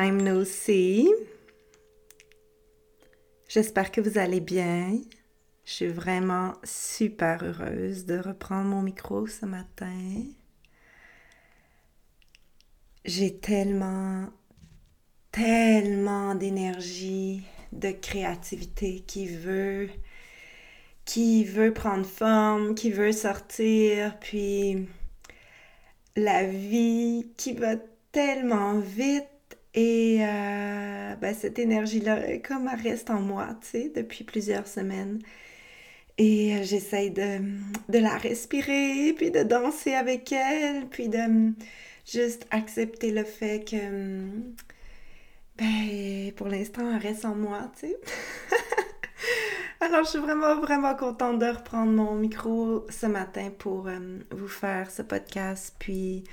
Time no see. J'espère que vous allez bien. Je suis vraiment super heureuse de reprendre mon micro ce matin. J'ai tellement, tellement d'énergie, de créativité qui veut qui veut prendre forme, qui veut sortir, puis la vie qui va tellement vite et euh, ben, cette énergie-là, comme elle reste en moi, tu sais, depuis plusieurs semaines. Et euh, j'essaye de, de, la respirer, puis de danser avec elle, puis de juste accepter le fait que, ben, pour l'instant, elle reste en moi, tu sais. Alors, je suis vraiment, vraiment contente de reprendre mon micro ce matin pour euh, vous faire ce podcast, puis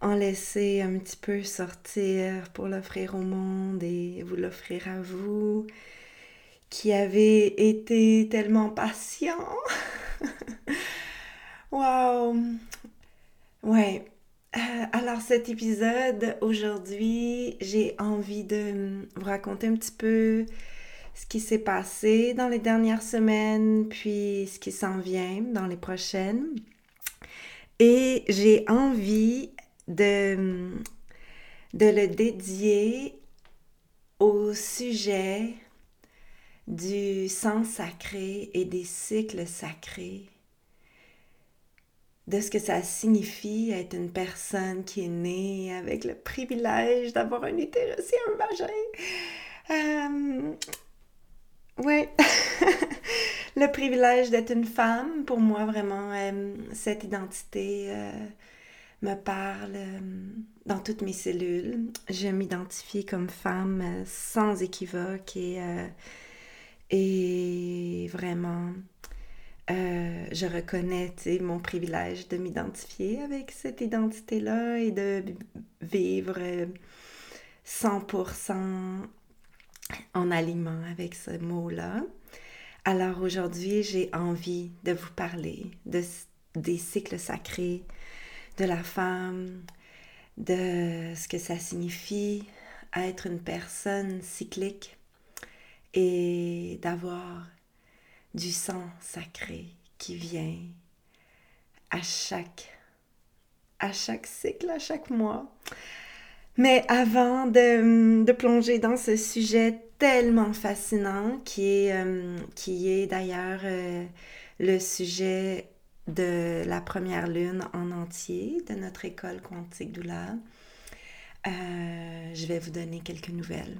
en laisser un petit peu sortir pour l'offrir au monde et vous l'offrir à vous qui avez été tellement patient. wow! Ouais. Euh, alors cet épisode, aujourd'hui, j'ai envie de vous raconter un petit peu ce qui s'est passé dans les dernières semaines, puis ce qui s'en vient dans les prochaines. Et j'ai envie de, le dédier au sujet du sens sacré et des cycles sacrés, de ce que ça signifie être une personne qui est née avec le privilège d'avoir un utérus et un vagin. Euh, oui, le privilège d'être une femme, pour moi, vraiment, euh, cette identité euh, me parle euh, dans toutes mes cellules. Je m'identifie comme femme sans équivoque et, et vraiment, je reconnais mon privilège de m'identifier avec cette identité-là et de vivre 100% en aliment avec ce mot-là. Alors aujourd'hui, j'ai envie de vous parler de, des cycles sacrés, de la femme, de ce que ça signifie être une personne cyclique et d'avoir du sang sacré qui vient à chaque à chaque cycle, à chaque mois. Mais avant de, plonger dans ce sujet tellement fascinant, qui est, euh, d'ailleurs euh, le sujet de la première lune en entier de notre école quantique Doula, euh, je vais vous donner quelques nouvelles.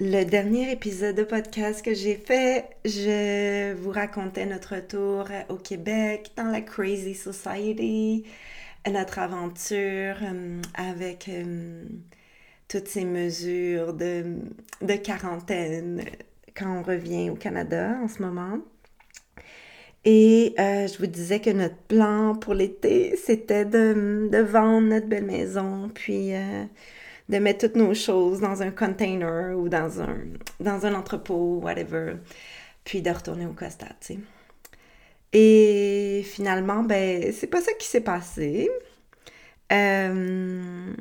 Le dernier épisode de podcast que j'ai fait, je vous racontais notre retour au Québec dans la Crazy Society notre aventure euh, avec euh, toutes ces mesures de, de, quarantaine quand on revient au Canada en ce moment. Et euh, je vous disais que notre plan pour l'été, c'était de, vendre notre belle maison, puis de mettre toutes nos choses dans un container ou dans un, dans un entrepôt, whatever, puis de retourner au Costa, tu sais. Et finalement, ben, c'est pas ça qui s'est passé. Euh,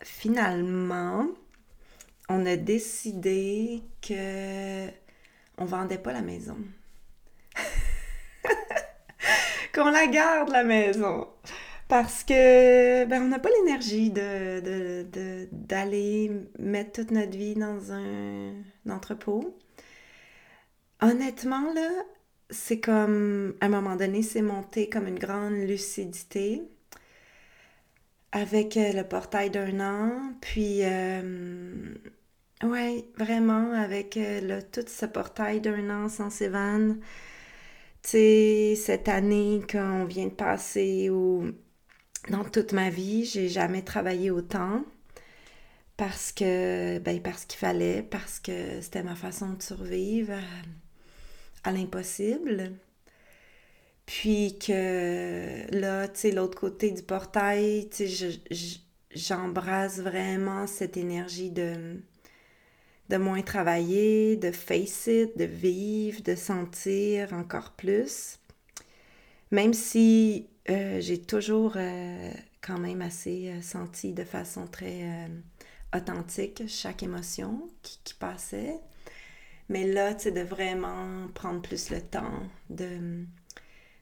finalement, on a décidé que on vendait pas la maison. Qu'on la garde la maison. Parce que ben, on n'a pas l'énergie d'aller mettre toute notre vie dans un entrepôt. Honnêtement, là, c'est comme, à un moment donné, c'est monté comme une grande lucidité avec euh, le portail d'un an, puis, euh, ouais, vraiment, avec euh, le, tout ce portail d'un an sans Sévan, tu sais, cette année qu'on vient de passer ou dans toute ma vie, j'ai jamais travaillé autant parce que, ben, parce qu'il fallait, parce que c'était ma façon de survivre à, l'impossible. Puis que là, tu sais, l'autre côté du portail, tu sais, j'embrasse vraiment cette énergie de, de moins travailler, de face it, de vivre, de sentir encore plus. Même si euh, j'ai toujours euh, quand même assez euh, senti de façon très authentique chaque émotion qui, passait. Mais là, tu sais, de vraiment prendre plus le temps de,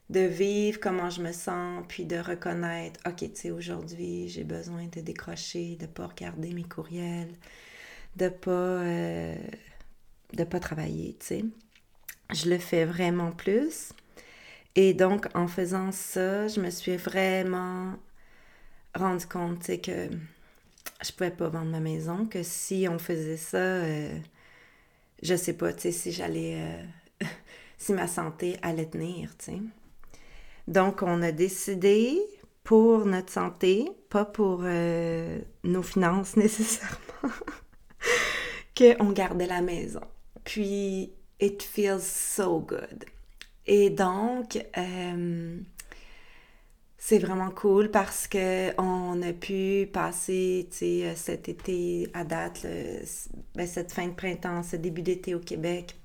de vivre comment je me sens, puis de reconnaître, OK, tu sais, aujourd'hui, j'ai besoin de décrocher, de ne pas regarder mes courriels, de pas, de pas travailler, tu sais. Je le fais vraiment plus. Et donc, en faisant ça, je me suis vraiment rendu compte que je pouvais pas vendre ma maison, que si on faisait ça, euh, je sais pas, tu sais, si j'allais... Euh, si ma santé allait tenir, tu sais. Donc, on a décidé pour notre santé, pas pour euh, nos finances nécessairement, qu'on gardait la maison. Puis, it feels so good. Et donc, euh, c'est vraiment cool parce qu'on a pu passer euh, cet été à date, ben, cette fin de printemps, ce début d'été au Québec,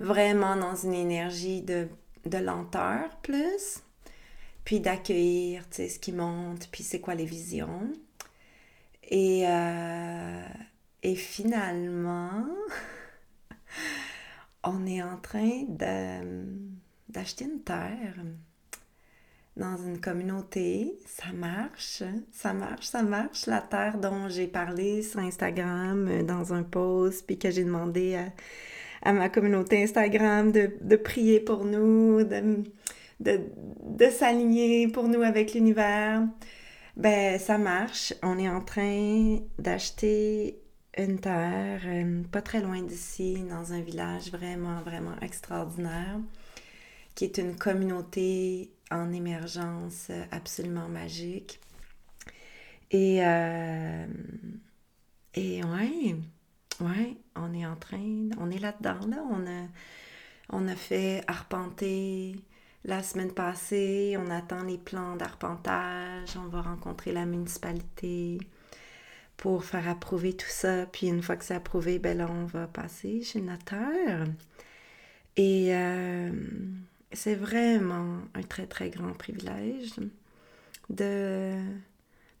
vraiment dans une énergie de, lenteur plus, puis d'accueillir ce qui monte, puis c'est quoi les visions. Et, euh, et finalement, on est en train d'acheter une terre dans une communauté. Ça marche, ça marche, ça marche. La terre dont j'ai parlé sur Instagram euh, dans un post, puis que j'ai demandé à, ma communauté Instagram de, prier pour nous, de, de, de s'aligner pour nous avec l'univers. Ben, ça marche. On est en train d'acheter une terre euh, pas très loin d'ici, dans un village vraiment, vraiment extraordinaire, qui est une communauté en émergence absolument magique. Et, euh, et ouais, ouais, on est en train, on est là-dedans, là. On a, on a fait arpenter la semaine passée, on attend les plans d'arpentage, on va rencontrer la municipalité pour faire approuver tout ça. Puis une fois que c'est approuvé, ben là, on va passer chez le notaire. Et euh, c'est vraiment un très, très grand privilège de,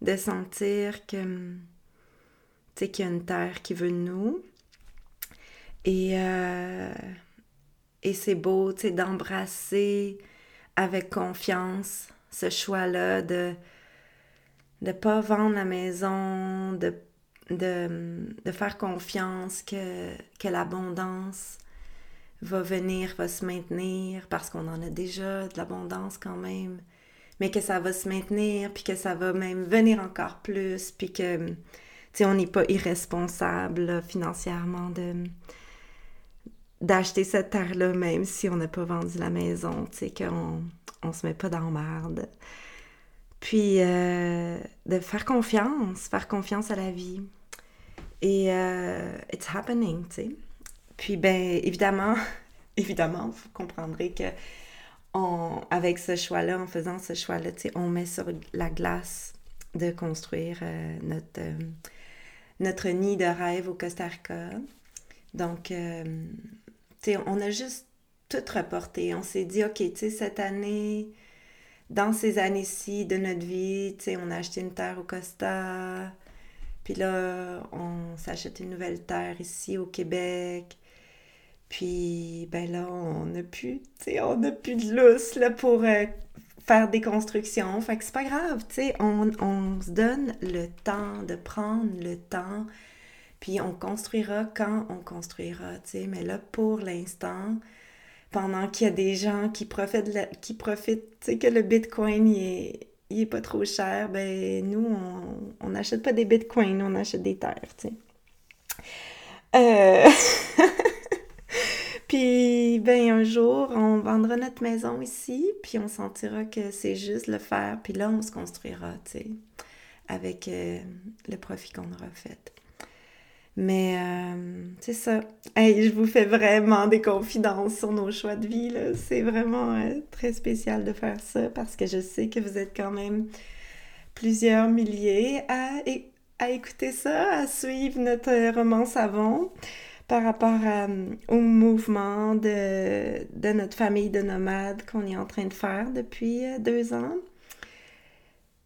de sentir que, qu'il y a une terre qui veut nous. Et, euh, et c'est beau, d'embrasser avec confiance ce choix-là de de pas vendre la maison, de, faire confiance que, l'abondance va venir, va se maintenir, parce qu'on en a déjà de l'abondance quand même, mais que ça va se maintenir, puis que ça va même venir encore plus, puis que, tu sais, on n'est pas irresponsable financièrement d'acheter cette terre-là, même si on n'a pas vendu la maison, tu sais, qu'on on se met pas dans merde. Puis euh, de faire confiance, faire confiance à la vie. Et euh, it's happening, tu sais. Puis ben évidemment, évidemment, vous comprendrez que avec ce choix-là, en faisant ce choix-là, tu sais, on met sur la glace de construire euh, notre, notre nid de rêve au Costa Rica. Donc, tu sais, on a juste tout reporté. On s'est dit, OK, tu sais, cette année, dans ces années-ci de notre vie, tu sais, on a acheté une terre au Costa, puis là, on s'achète une nouvelle terre ici au Québec. Puis, ben là, on n'a plus, tu on n'a plus de lousse, là, pour euh, faire des constructions. Fait que c'est pas grave, on, on se donne le temps de prendre le temps, puis on construira quand on construira, tu. Mais là, pour l'instant, pendant qu'il y a des gens qui profitent, qui profitent tu sais, que le Bitcoin, il est, pas trop cher, ben nous, on n'achète pas des Bitcoins, on achète des terres, tu sais. Euh, puis, Puis, ben, un jour, on vendra notre maison ici, puis on sentira que c'est juste le faire, puis là, on se construira, tu sais, avec euh, le profit qu'on aura fait. Mais euh, c'est ça. Je vous fais vraiment des confidences sur nos choix de vie. C'est vraiment euh, très spécial de faire ça parce que je sais que vous êtes quand même plusieurs milliers à, à écouter ça, à suivre notre roman savon par rapport euh, au mouvement de, de, notre famille de nomades qu'on est en train de faire depuis deux ans.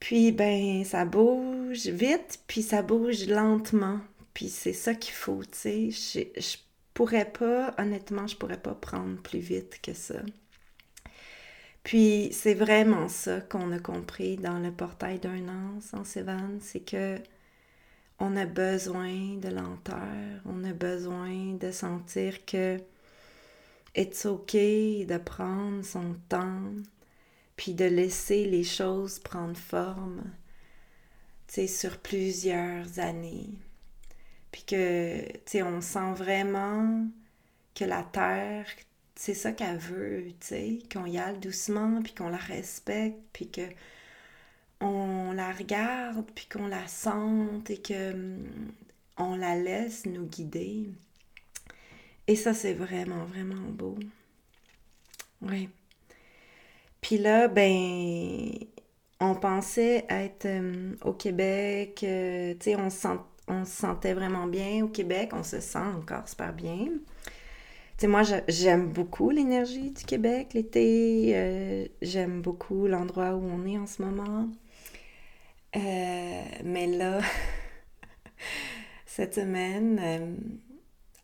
Puis, ben, ça bouge vite, puis ça bouge lentement. Puis c'est ça qu'il faut, tu sais. Je, je pourrais pas, honnêtement, je pourrais pas prendre plus vite que ça. Puis c'est vraiment ça qu'on a compris dans le portail d'un an sans Sévan, c'est que on a besoin de lenteur, on a besoin de sentir que it's ok de prendre son temps, puis de laisser les choses prendre forme, tu sais, sur plusieurs années. Puis que, tu sais, on sent vraiment que la terre, c'est ça qu'elle veut, tu sais, qu'on y aille doucement, puis qu'on la respecte, puis que on la regarde, puis qu'on la sente et que mm, on la laisse nous guider. Et ça, c'est vraiment, vraiment beau. Oui. Puis là, ben, on pensait être euh, au Québec, euh, tu sais, on se sent on se sentait vraiment bien au Québec, on se sent encore super bien. Tu sais, moi, j'aime beaucoup l'énergie du Québec l'été. Euh, j'aime beaucoup l'endroit où on est en ce moment. Euh, mais là, cette semaine, euh,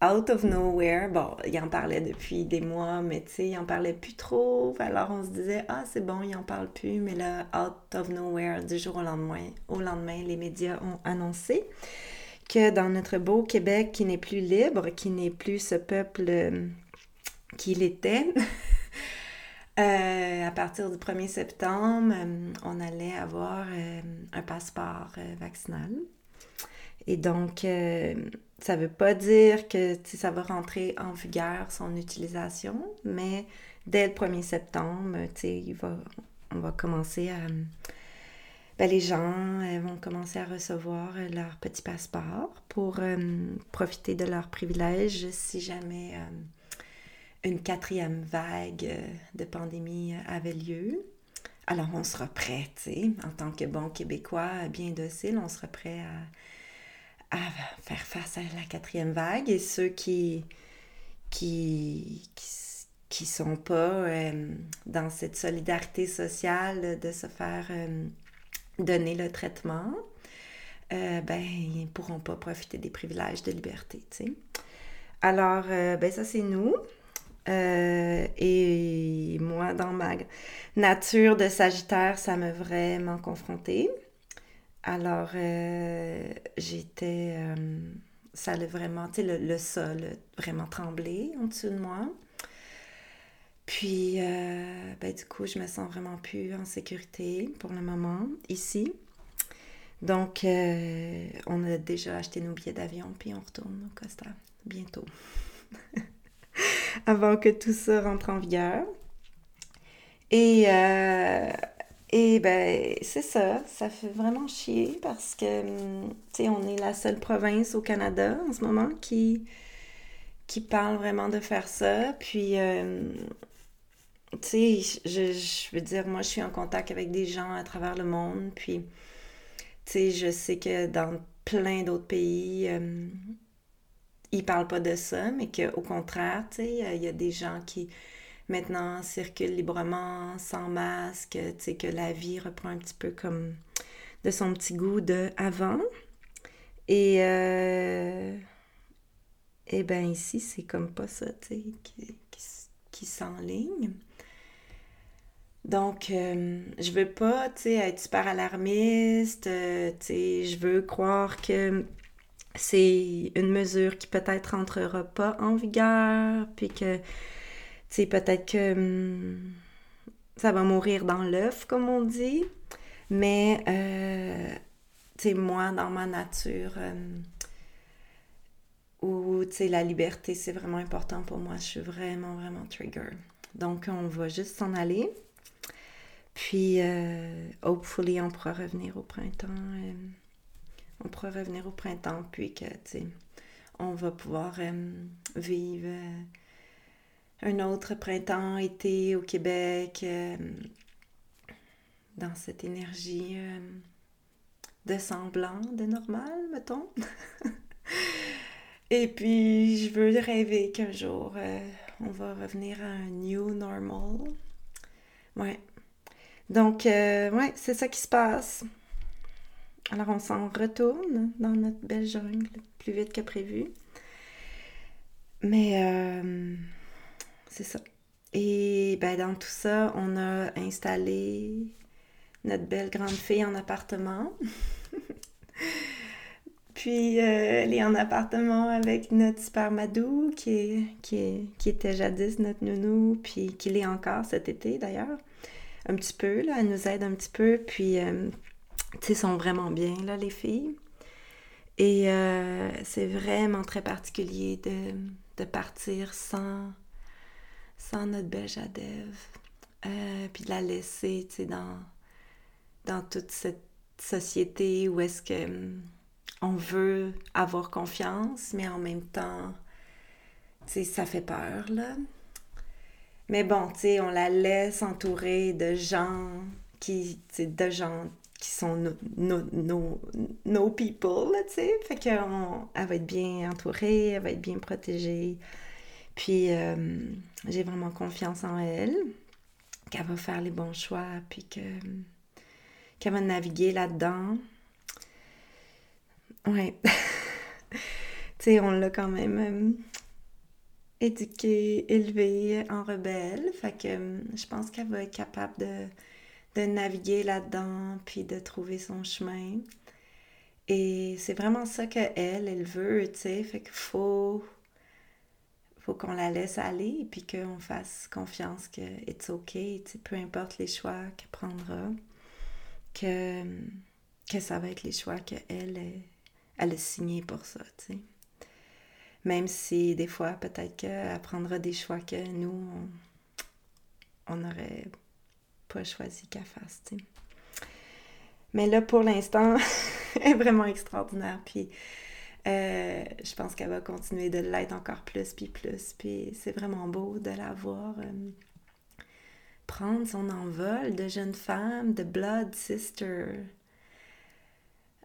out of nowhere, bon, il en parlait depuis des mois, mais tu sais, il en parlait plus trop. Alors on se disait, ah, c'est bon, il en parle plus. Mais là, out of nowhere, du jour au lendemain, au lendemain, les médias ont annoncé que dans notre beau Québec qui n'est plus libre, qui n'est plus ce peuple euh, qu'il était, euh, à partir du 1er septembre, euh, on allait avoir un passeport vaccinal. Et donc, ça ne veut pas dire que ça va rentrer en vigueur son utilisation, mais dès le 1er septembre, il va, on va commencer à ben, les gens euh, vont commencer à recevoir euh, leur petit passeport pour euh, profiter de leurs privilèges si jamais une quatrième vague de pandémie avait lieu. Alors on sera prêt, tu sais, en tant que bon Québécois bien docile, on sera prêt à, à, faire face à la quatrième vague et ceux qui qui, qui, sont pas dans cette solidarité sociale de se faire donner le traitement, euh, ben, ils ne pourront pas profiter des privilèges de liberté, tu sais. Alors, euh, ben ça, c'est nous. Euh, et moi, dans ma nature de Sagittaire, ça m'a vraiment confrontée. Alors, j'étais... ça a vraiment, tu sais, le, sol vraiment tremblé en dessous de moi. Puis, euh, ben, du coup, je me sens vraiment plus en sécurité pour le moment ici. Donc, euh, on a déjà acheté nos billets d'avion, puis on retourne au Costa bientôt. Avant que tout ça rentre en vigueur. Et, euh, et ben, c'est ça, ça fait vraiment chier parce que, hum, tu sais, on est la seule province au Canada en ce moment qui, parle vraiment de faire ça. Puis, tu sais, je, veux dire, moi, je suis en contact avec des gens à travers le monde, puis, tu sais, je sais que dans plein d'autres pays, euh, ils parlent pas de ça, mais qu'au contraire, tu sais, il y a des gens qui, maintenant, circulent librement, sans masque, tu sais, que la vie reprend un petit peu comme de son petit goût de avant. Et, euh, et ben ici, c'est comme pas ça, tu sais, qui, qui, s'enligne. Donc, euh, je veux pas, tu sais, être super alarmiste, euh, tu sais, je veux croire que c'est une mesure qui peut-être rentrera pas en vigueur, puis que, sais, peut-être que hum, ça va mourir dans l'œuf, comme on dit, mais, euh, moi, dans ma nature, hum, où, tu sais, la liberté, c'est vraiment important pour moi. Je suis vraiment, vraiment trigger. Donc, on va juste s'en aller. Puis, euh, hopefully, on pourra revenir au printemps. Euh, on pourra revenir au printemps, puis que, tu sais, on va pouvoir vivre un autre printemps, été au Québec, dans cette énergie de semblant, de normal, mettons. Et puis, je veux rêver qu'un jour, on va revenir à un new normal. Ouais. Donc, euh, ouais, c'est ça qui se passe. Alors, on s'en retourne dans notre belle jungle plus vite que prévu. Mais euh, c'est ça. Et ben, dans tout ça, on a installé notre belle grande fille en appartement. Puis euh, elle est en appartement avec notre super Madou, qui, qui, qui était jadis notre nounou, puis qui l'est encore cet été d'ailleurs. Un petit peu, là, elle nous aide un petit peu. Puis, euh, tu sais, sont vraiment bien, là, les filles. Et euh, c'est vraiment très particulier de, partir sans, sans notre belle Jadev. puis de la laisser, tu sais, dans, toute cette société où est-ce que on veut avoir confiance, mais en même temps, tu sais, ça fait peur. Mais bon, tu sais, on la laisse entourer de gens qui, tu sais, de gens qui sont nos no, no, people, tu sais. Fait qu'elle va être bien entourée, elle va être bien protégée. Puis, euh, j'ai vraiment confiance en elle, qu'elle va faire les bons choix, puis que qu'elle va naviguer là-dedans. Ouais. tu sais, on l'a quand même euh, éduquée, élevée en rebelle. Fait que je pense qu'elle va être capable de, de naviguer là-dedans, puis de trouver son chemin. Et c'est vraiment ça qu'elle, elle veut, tu sais. Fait qu'il faut, faut qu'on la laisse aller, puis qu'on fasse confiance que it's OK, tu sais, peu importe les choix qu'elle prendra, que, que ça va être les choix qu'elle elle a signé pour ça. Même si des fois, peut-être qu'elle prendra des choix que nous, on n'aurait pas choisi qu'elle fasse. Mais là, pour l'instant, elle est vraiment extraordinaire. Puis euh, je pense qu'elle va continuer de l'être encore plus, puis plus. Puis c'est vraiment beau de la voir euh, prendre son envol de jeune femme, de blood sister.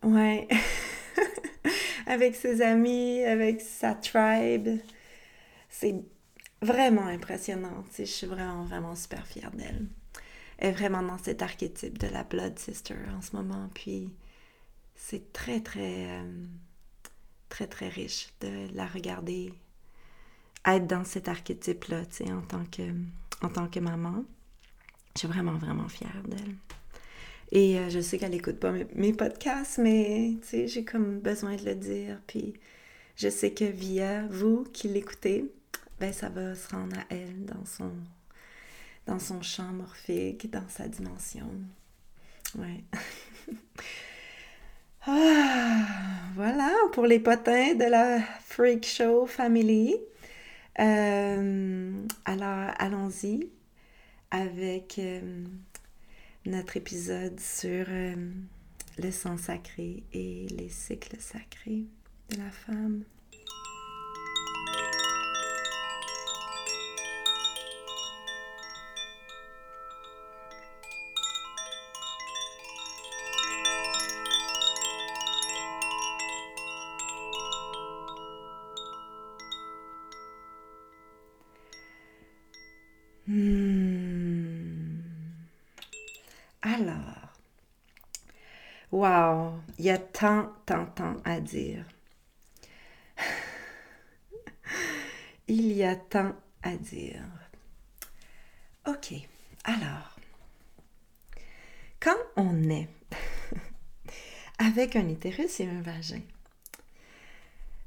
Ouais. avec ses amis, avec sa tribe. C'est vraiment impressionnant. Je suis vraiment, vraiment super fière d'elle. Elle est vraiment dans cet archétype de la Blood Sister en ce moment. Puis c'est très, très, euh, très, très riche de la regarder être dans cet archétype-là, tu sais, en tant que, en tant que maman. Je suis vraiment, vraiment fière d'elle. Et euh, je sais qu'elle n'écoute pas mes, podcasts, mais j'ai comme besoin de le dire. Puis je sais que via vous qui l'écoutez, ben ça va se rendre à elle dans son, dans son champ morphique, dans sa dimension. Ouais. ah, voilà pour les potins de la Freak Show Family. Euh, alors, allons-y avec euh, notre épisode sur euh, le sang sacré et les cycles sacrés de la femme. Wow, il y a tant, tant, tant à dire. il y a tant à dire. Ok, alors, quand on est avec un utérus et un vagin,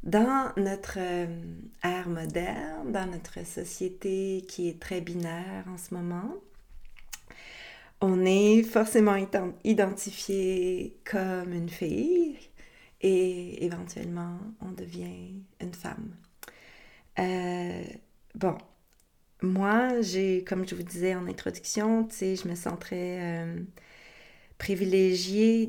dans notre euh, ère moderne, dans notre société qui est très binaire en ce moment, on est forcément identifié comme une fille et éventuellement on devient une femme. Euh, bon, moi, comme je vous disais en introduction, je me sens très euh, privilégiée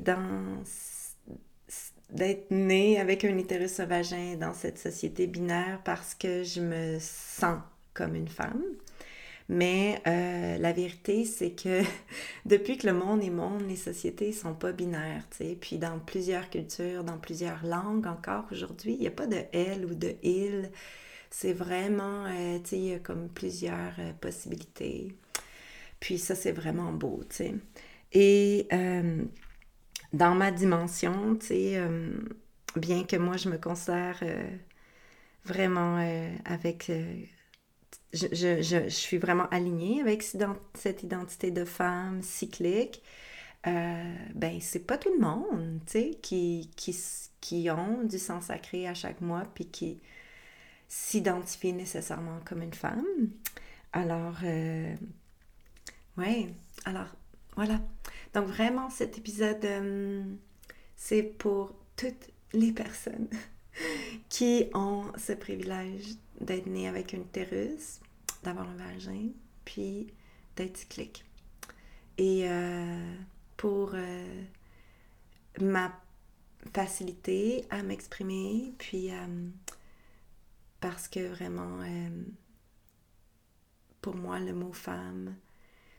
d'être née avec un utérus vagin dans cette société binaire parce que je me sens comme une femme. Mais euh, la vérité, c'est que depuis que le monde est monde, les sociétés sont pas binaires. Puis dans plusieurs cultures, dans plusieurs langues encore aujourd'hui, il n'y a pas de elle ou de il. C'est vraiment, euh, tu sais, il y a comme plusieurs euh, possibilités. Puis ça, c'est vraiment beau, tu sais. Et dans ma dimension, tu sais, bien que moi, je me considère vraiment avec je, suis vraiment alignée avec cette identité de femme cyclique. Euh, ben, c'est pas tout le monde, qui, qui, qui ont du sang sacré à chaque mois, puis qui s'identifient nécessairement comme une femme. Alors, euh, ouais, alors, voilà. Donc, vraiment, cet épisode, euh, c'est pour toutes les personnes qui ont ce privilège d'être né avec une utérus, d'avoir un vagin, puis d'être cyclique. Et euh, pour euh, ma facilité à m'exprimer, puis euh, parce que vraiment, pour moi, le mot femme,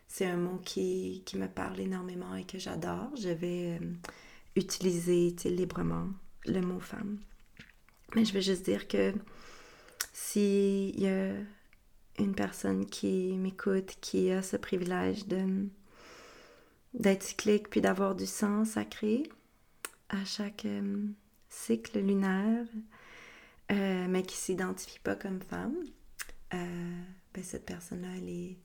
c'est un mot qui, qui, me parle énormément et que j'adore. Je vais utiliser librement le mot femme. Mais je vais juste dire que s'il y a une personne qui m'écoute, qui a ce privilège d'être cyclique puis d'avoir du sang sacré à chaque euh, cycle lunaire, euh, mais qui s'identifie pas comme femme, euh, ben cette personne-là, elle est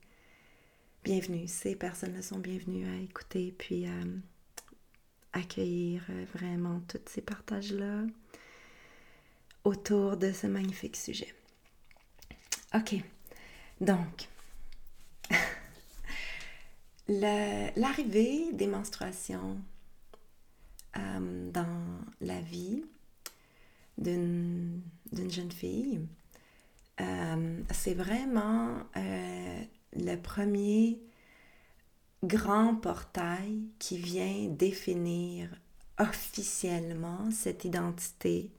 bienvenue. Ces personnes-là sont bienvenues à écouter puis à accueillir vraiment tous ces partages-là autour de ce magnifique sujet. OK. Donc, l'arrivée des menstruations euh, dans la vie d'une jeune fille, euh, c'est vraiment euh, le premier grand portail qui vient définir officiellement cette identité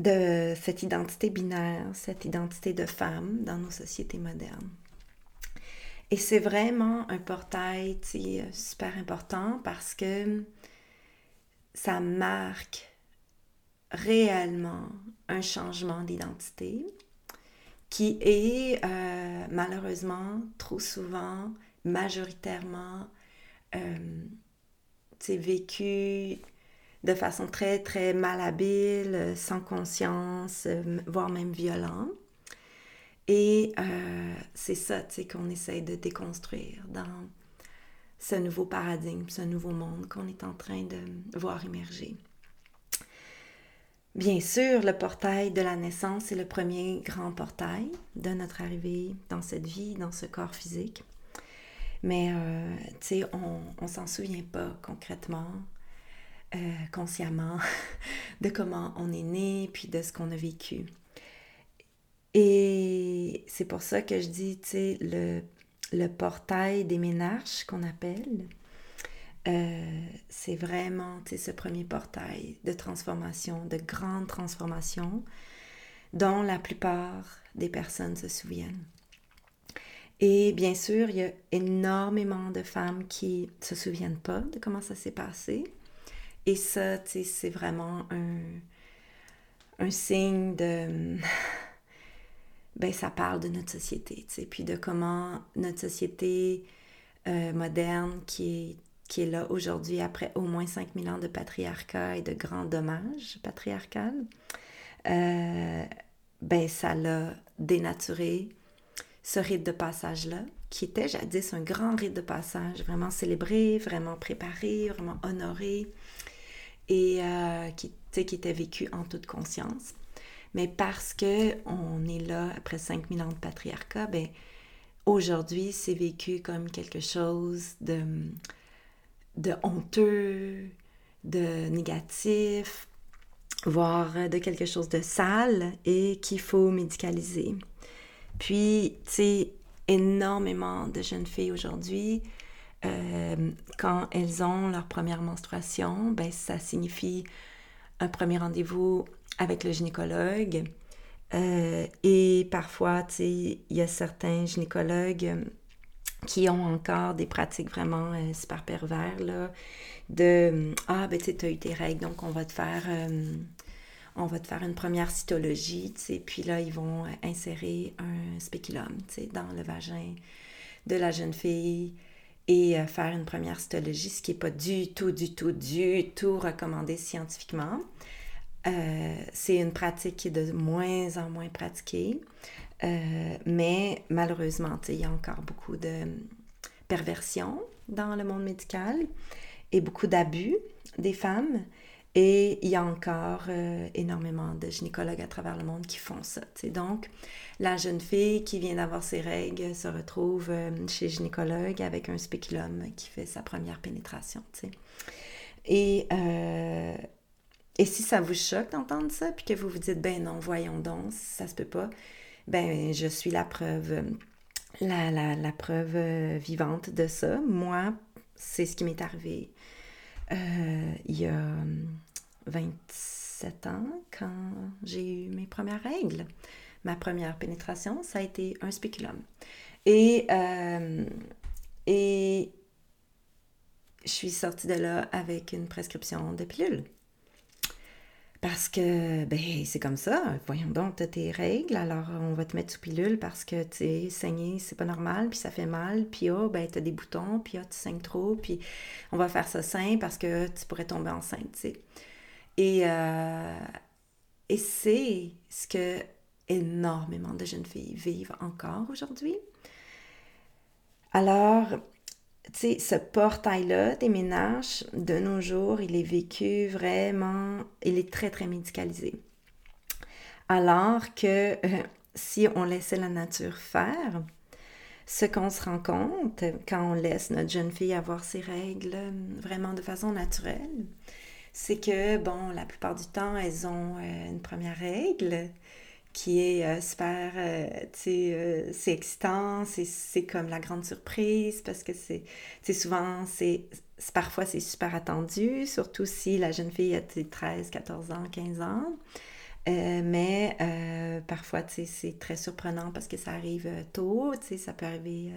de cette identité binaire, cette identité de femme dans nos sociétés modernes. Et c'est vraiment un portail super important parce que ça marque réellement un changement d'identité qui est euh, malheureusement trop souvent, majoritairement, euh, vécu de façon très, très malhabile, euh, sans conscience, euh, voire même violent. Et euh, c'est ça, tu sais, qu'on essaye de déconstruire dans ce nouveau paradigme, ce nouveau monde qu'on est en train de voir émerger. Bien sûr, le portail de la naissance est le premier grand portail de notre arrivée dans cette vie, dans ce corps physique. Mais, tu sais, on ne s'en souvient pas concrètement. Euh, consciemment de comment on est né, puis de ce qu'on a vécu. Et c'est pour ça que je dis, tu sais, le, le portail des ménages qu'on appelle, euh, c'est vraiment tu sais, ce premier portail de transformation, de grande transformation, dont la plupart des personnes se souviennent. Et bien sûr, il y a énormément de femmes qui ne se souviennent pas de comment ça s'est passé. Et ça, c'est vraiment un, signe de... ben, ça parle de notre société, tu puis de comment notre société euh, moderne qui est, qui est là aujourd'hui après au moins 5000 ans de patriarcat et de grands dommages patriarcal, euh, ben, ça l'a dénaturé ce rite de passage-là, qui était jadis un grand rite de passage, vraiment célébré, vraiment préparé, vraiment honoré, et euh, qui, qui était vécu en toute conscience. Mais parce que on est là après 5000 ans de patriarcat, ben, aujourd'hui, c'est vécu comme quelque chose de, de honteux, de négatif, voire de quelque chose de sale et qu'il faut médicaliser. Puis, tu sais, énormément de jeunes filles aujourd'hui, euh, quand elles ont leur première menstruation, ben, ça signifie un premier rendez-vous avec le gynécologue. Euh, et parfois, il y a certains gynécologues qui ont encore des pratiques vraiment euh, super pervers, là, de « Ah, ben tu as eu tes règles, donc on va te faire... on va te faire une première cytologie, tu puis là, ils vont insérer un spéculum, tu dans le vagin de la jeune fille et euh, faire une première cytologie, ce qui n'est pas du tout, du tout, du tout recommandé scientifiquement. Euh, c'est une pratique qui est de moins en moins pratiquée, euh, mais malheureusement, il y a encore beaucoup de perversion dans le monde médical et beaucoup d'abus des femmes. Et il y a encore euh, énormément de gynécologues à travers le monde qui font ça. Donc, la jeune fille qui vient d'avoir ses règles se retrouve euh, chez gynécologue avec un spéculum qui fait sa première pénétration. Et, euh, et si ça vous choque d'entendre ça, puis que vous vous dites, ben non, voyons donc, ça se peut pas, ben je suis la preuve, la, la, la preuve vivante de ça. Moi, c'est ce qui m'est arrivé il y a 27 ans quand j'ai eu mes premières règles. Ma première pénétration, ça a été un spéculum. Et, euh, et je suis sortie de là avec une prescription de pilules. Parce que, ben, c'est comme ça. Voyons donc, tu tes règles, alors on va te mettre sous pilule parce que, tu sais, saigner, c'est pas normal, puis ça fait mal, puis oh, ben, t'as des boutons, puis oh, tu saignes trop, puis on va faire ça sain parce que tu pourrais tomber enceinte, tu sais. Et, euh, et c'est ce que énormément de jeunes filles vivent encore aujourd'hui. Alors, tu sais, ce portail-là des ménages, de nos jours, il est vécu vraiment, il est très, très médicalisé. Alors que euh, si on laissait la nature faire, ce qu'on se rend compte quand on laisse notre jeune fille avoir ses règles vraiment de façon naturelle, c'est que, bon, la plupart du temps, elles ont euh, une première règle qui est euh, super, euh, tu sais, c'est excitant, c'est comme la grande surprise parce que c'est, souvent, c'est, parfois c'est super attendu, surtout si la jeune fille a 13, 14 ans, 15 ans. mais parfois, tu sais, c'est très surprenant parce que ça arrive tôt, ça peut arriver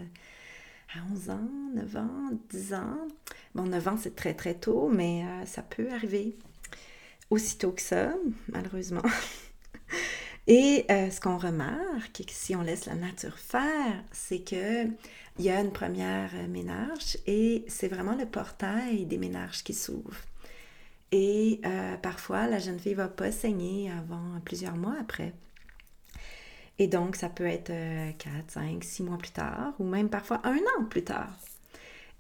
à 11 ans, 9 ans, 10 ans. Bon, 9 ans, c'est très très tôt, mais euh, ça peut arriver aussitôt que ça, malheureusement. Et euh, ce qu'on remarque, si on laisse la nature faire, c'est que il y a une première euh, ménage et c'est vraiment le portail des ménages qui s'ouvre. Et parfois, la jeune fille va pas saigner avant plusieurs mois après. Et donc, ça peut être 4, 5, 6 mois plus tard, ou même parfois un an plus tard.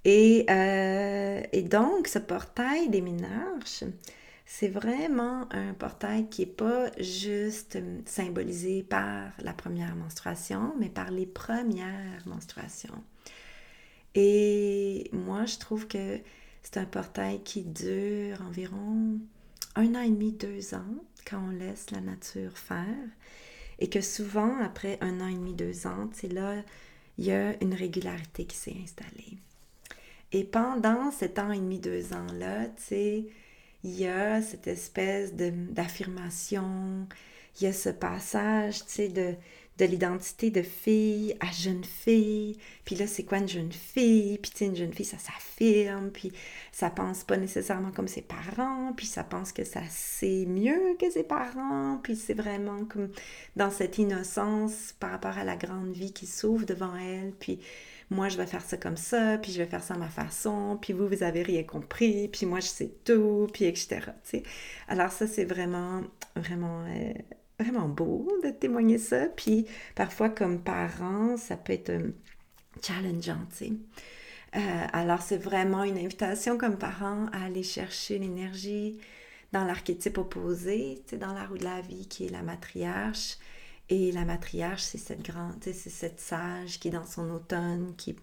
Et, euh, et donc, ce portail des ménages, c'est vraiment un portail qui n'est pas juste symbolisé par la première menstruation, mais par les premières menstruations. Et moi, je trouve que c'est un portail qui dure environ un an et demi, deux ans, quand on laisse la nature faire et que souvent, après un an et demi, deux ans, c'est là, il y a une régularité qui s'est installée. Et pendant cet an et demi, deux ans-là, tu sais, il y a cette espèce d'affirmation, il y a ce passage, tu sais, de, de l'identité de fille à jeune fille. Puis là, c'est quoi une jeune fille? Puis tu sais, une jeune fille, ça s'affirme, puis ça pense pas nécessairement comme ses parents, puis ça pense que ça sait mieux que ses parents, puis c'est vraiment comme dans cette innocence par rapport à la grande vie qui s'ouvre devant elle, puis moi, je vais faire ça comme ça, puis je vais faire ça à ma façon, puis vous, vous avez rien compris, puis moi, je sais tout, puis etc. sais. Alors ça, c'est vraiment, vraiment... Euh, vraiment beau de témoigner ça. Puis parfois, comme parent, ça peut être euh, challengeant, tu sais. Euh, alors, c'est vraiment une invitation comme parent à aller chercher l'énergie dans l'archétype opposé, tu sais, dans la roue de la vie qui est la matriarche. Et la matriarche, c'est cette grande, c'est cette sage qui est dans son automne, qui,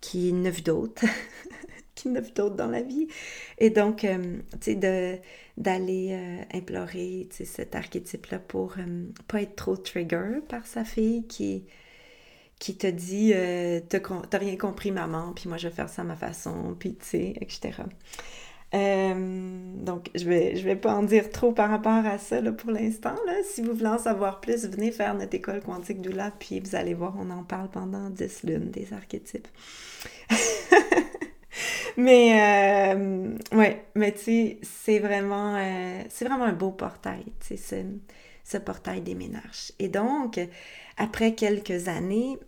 qui est neuf d'autres, a d'autres dans la vie. Et donc, euh, tu sais, d'aller euh, implorer cet archétype-là pour ne pas être trop trigger par sa fille qui, qui te dit T'as rien compris, maman, puis moi je vais faire ça à ma façon, puis tu sais, etc. Euh, donc, je vais, je vais pas en dire trop par rapport à ça là, pour l'instant. Si vous voulez en savoir plus, venez faire notre école quantique doula, puis vous allez voir, on en parle pendant 10 lunes des archétypes. mais, euh, ouais, mais tu sais, c'est vraiment, euh, c'est vraiment un beau portail, tu sais, ce, portail des ménages. Et donc, après quelques années,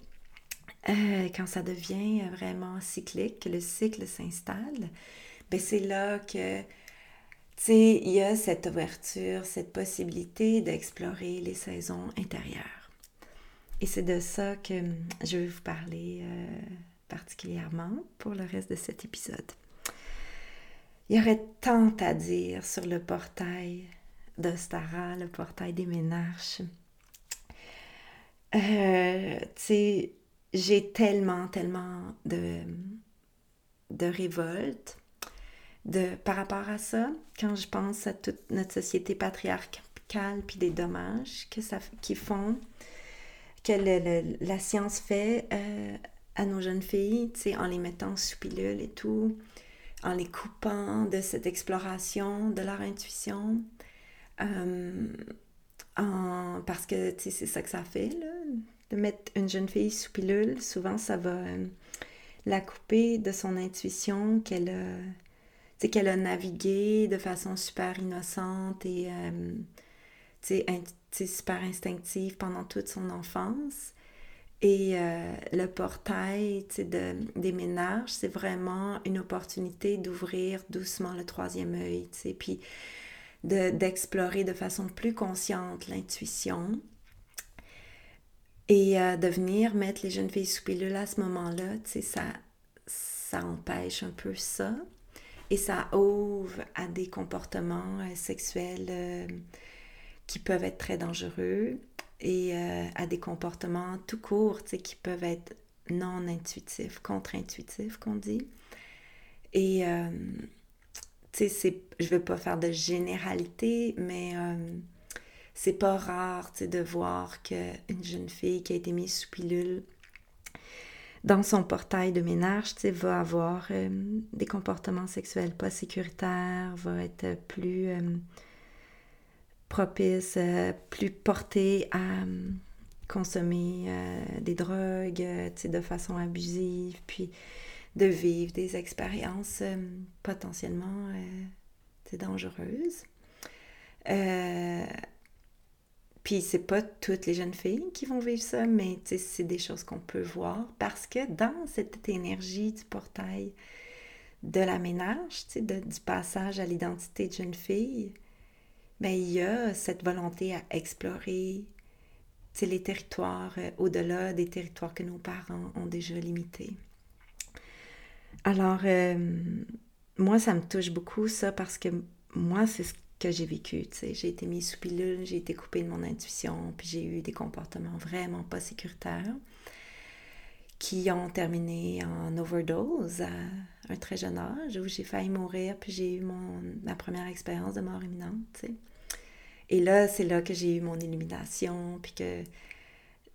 quand ça devient vraiment cyclique, que le cycle s'installe, ben, c'est là que, tu il y a cette ouverture, cette possibilité d'explorer les saisons intérieures. Et c'est de ça que je vais vous parler euh, particulièrement pour le reste de cet épisode. Il y aurait tant à dire sur le portail d'Ostara, le portail des ménages. Euh, tu sais, j'ai tellement, tellement de, de révolte de, par rapport à ça, quand je pense à toute notre société patriarcale, puis des dommages que font, que la science fait euh, à nos jeunes filles, en les mettant sous pilule et tout, en les coupant de cette exploration de leur intuition. Euh, parce que c'est ça que ça fait, là, de mettre une jeune fille sous pilule. Souvent, ça va euh, la couper de son intuition qu'elle a qu'elle a navigué de façon super innocente et euh, super instinctive pendant toute son enfance. Et euh, le portail de, des ménages, c'est vraiment une opportunité d'ouvrir doucement le troisième œil, puis d'explorer de, façon plus consciente l'intuition et euh, de venir mettre les jeunes filles sous pilule à ce moment-là, ça, ça empêche un peu ça. Et ça ouvre à des comportements euh, sexuels qui peuvent être très dangereux et euh, à des comportements tout court, qui peuvent être non intuitifs, contre-intuitifs, qu'on dit. Et, tu sais, je ne veux pas faire de généralité, mais c'est pas rare, de voir qu'une jeune fille qui a été mise sous pilule dans son portail de ménage, va avoir euh, des comportements sexuels pas sécuritaires, va être plus euh, propice, euh, plus porté à consommer des drogues, de façon abusive, puis de vivre des expériences potentiellement dangereuses. Puis c'est pas toutes les jeunes filles qui vont vivre ça, mais c'est des choses qu'on peut voir parce que dans cette énergie du portail de la ménage, de, du passage à l'identité de jeune fille, ben, il y a cette volonté à explorer les territoires euh, au-delà des territoires que nos parents ont déjà limités. Alors, euh, moi, ça me touche beaucoup ça parce que moi, c'est ce que j'ai vécu. J'ai été mise sous pilule, j'ai été coupée de mon intuition, puis j'ai eu des comportements vraiment pas sécuritaires qui ont terminé en overdose à un très jeune âge où j'ai failli mourir, puis j'ai eu mon, ma première expérience de mort imminente. Et là, c'est là que j'ai eu mon illumination, puis que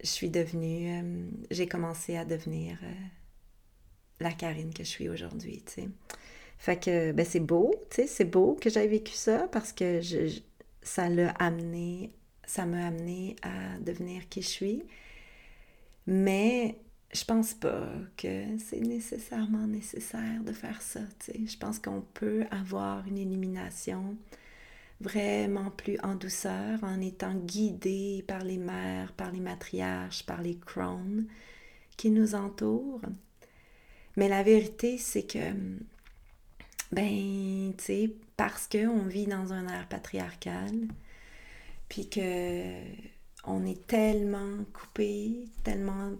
je suis devenue, euh, j'ai commencé à devenir euh, la Karine que je suis aujourd'hui. sais. Fait que ben, c'est beau, tu sais, c'est beau que j'aie vécu ça parce que ça l'a amené, ça m'a amené à devenir qui je suis. Mais je pense pas que c'est nécessairement nécessaire de faire ça, tu. Je pense qu'on peut avoir une élimination vraiment plus en douceur en étant guidé par les mères, par les matriarches, par les crowns qui nous entourent. Mais la vérité, c'est que ben, tu sais, parce qu'on vit dans un air patriarcal, puis que on est tellement coupé, tellement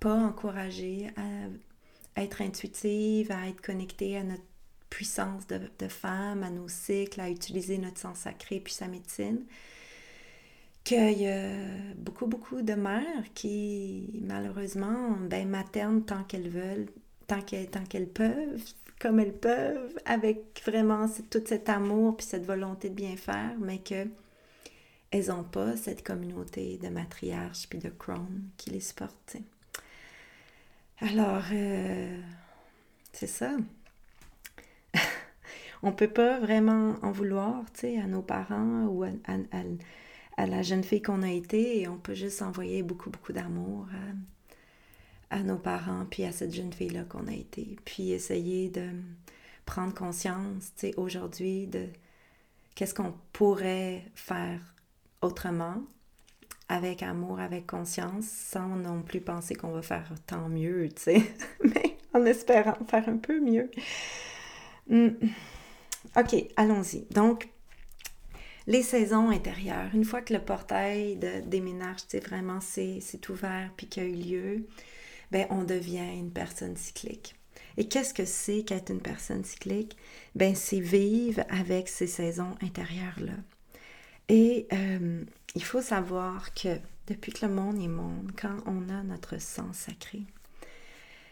pas encouragé à, être intuitive, à être connecté à notre puissance de, de, femme, à nos cycles, à utiliser notre sang sacré puis sa médecine, qu'il y a beaucoup, beaucoup de mères qui, malheureusement, ben, maternent tant qu'elles veulent tant qu'elles peuvent, comme elles peuvent, avec vraiment tout cet amour puis cette volonté de bien faire, mais que elles n'ont pas cette communauté de matriarches puis de crone qui les supporte. Alors, euh, c'est ça. On peut pas vraiment en vouloir, à nos parents ou à, la jeune fille qu'on a été, et on peut juste envoyer beaucoup, beaucoup d'amour à, nos parents, puis à cette jeune fille-là qu'on a été, puis essayer de prendre conscience, tu aujourd'hui, de qu'est-ce qu'on pourrait faire autrement, avec amour, avec conscience, sans non plus penser qu'on va faire tant mieux, tu sais, mais en espérant faire un peu mieux. Hmm. OK, allons-y. Donc, les saisons intérieures, une fois que le portail de déménage, tu sais, vraiment c'est ouvert puis qu'il a eu lieu, ben on devient une personne cyclique. Et qu'est-ce que c'est qu'être une personne cyclique? Ben c'est vivre avec ces saisons intérieures-là. Et euh, il faut savoir que depuis que le monde est monde, quand on a notre sang sacré,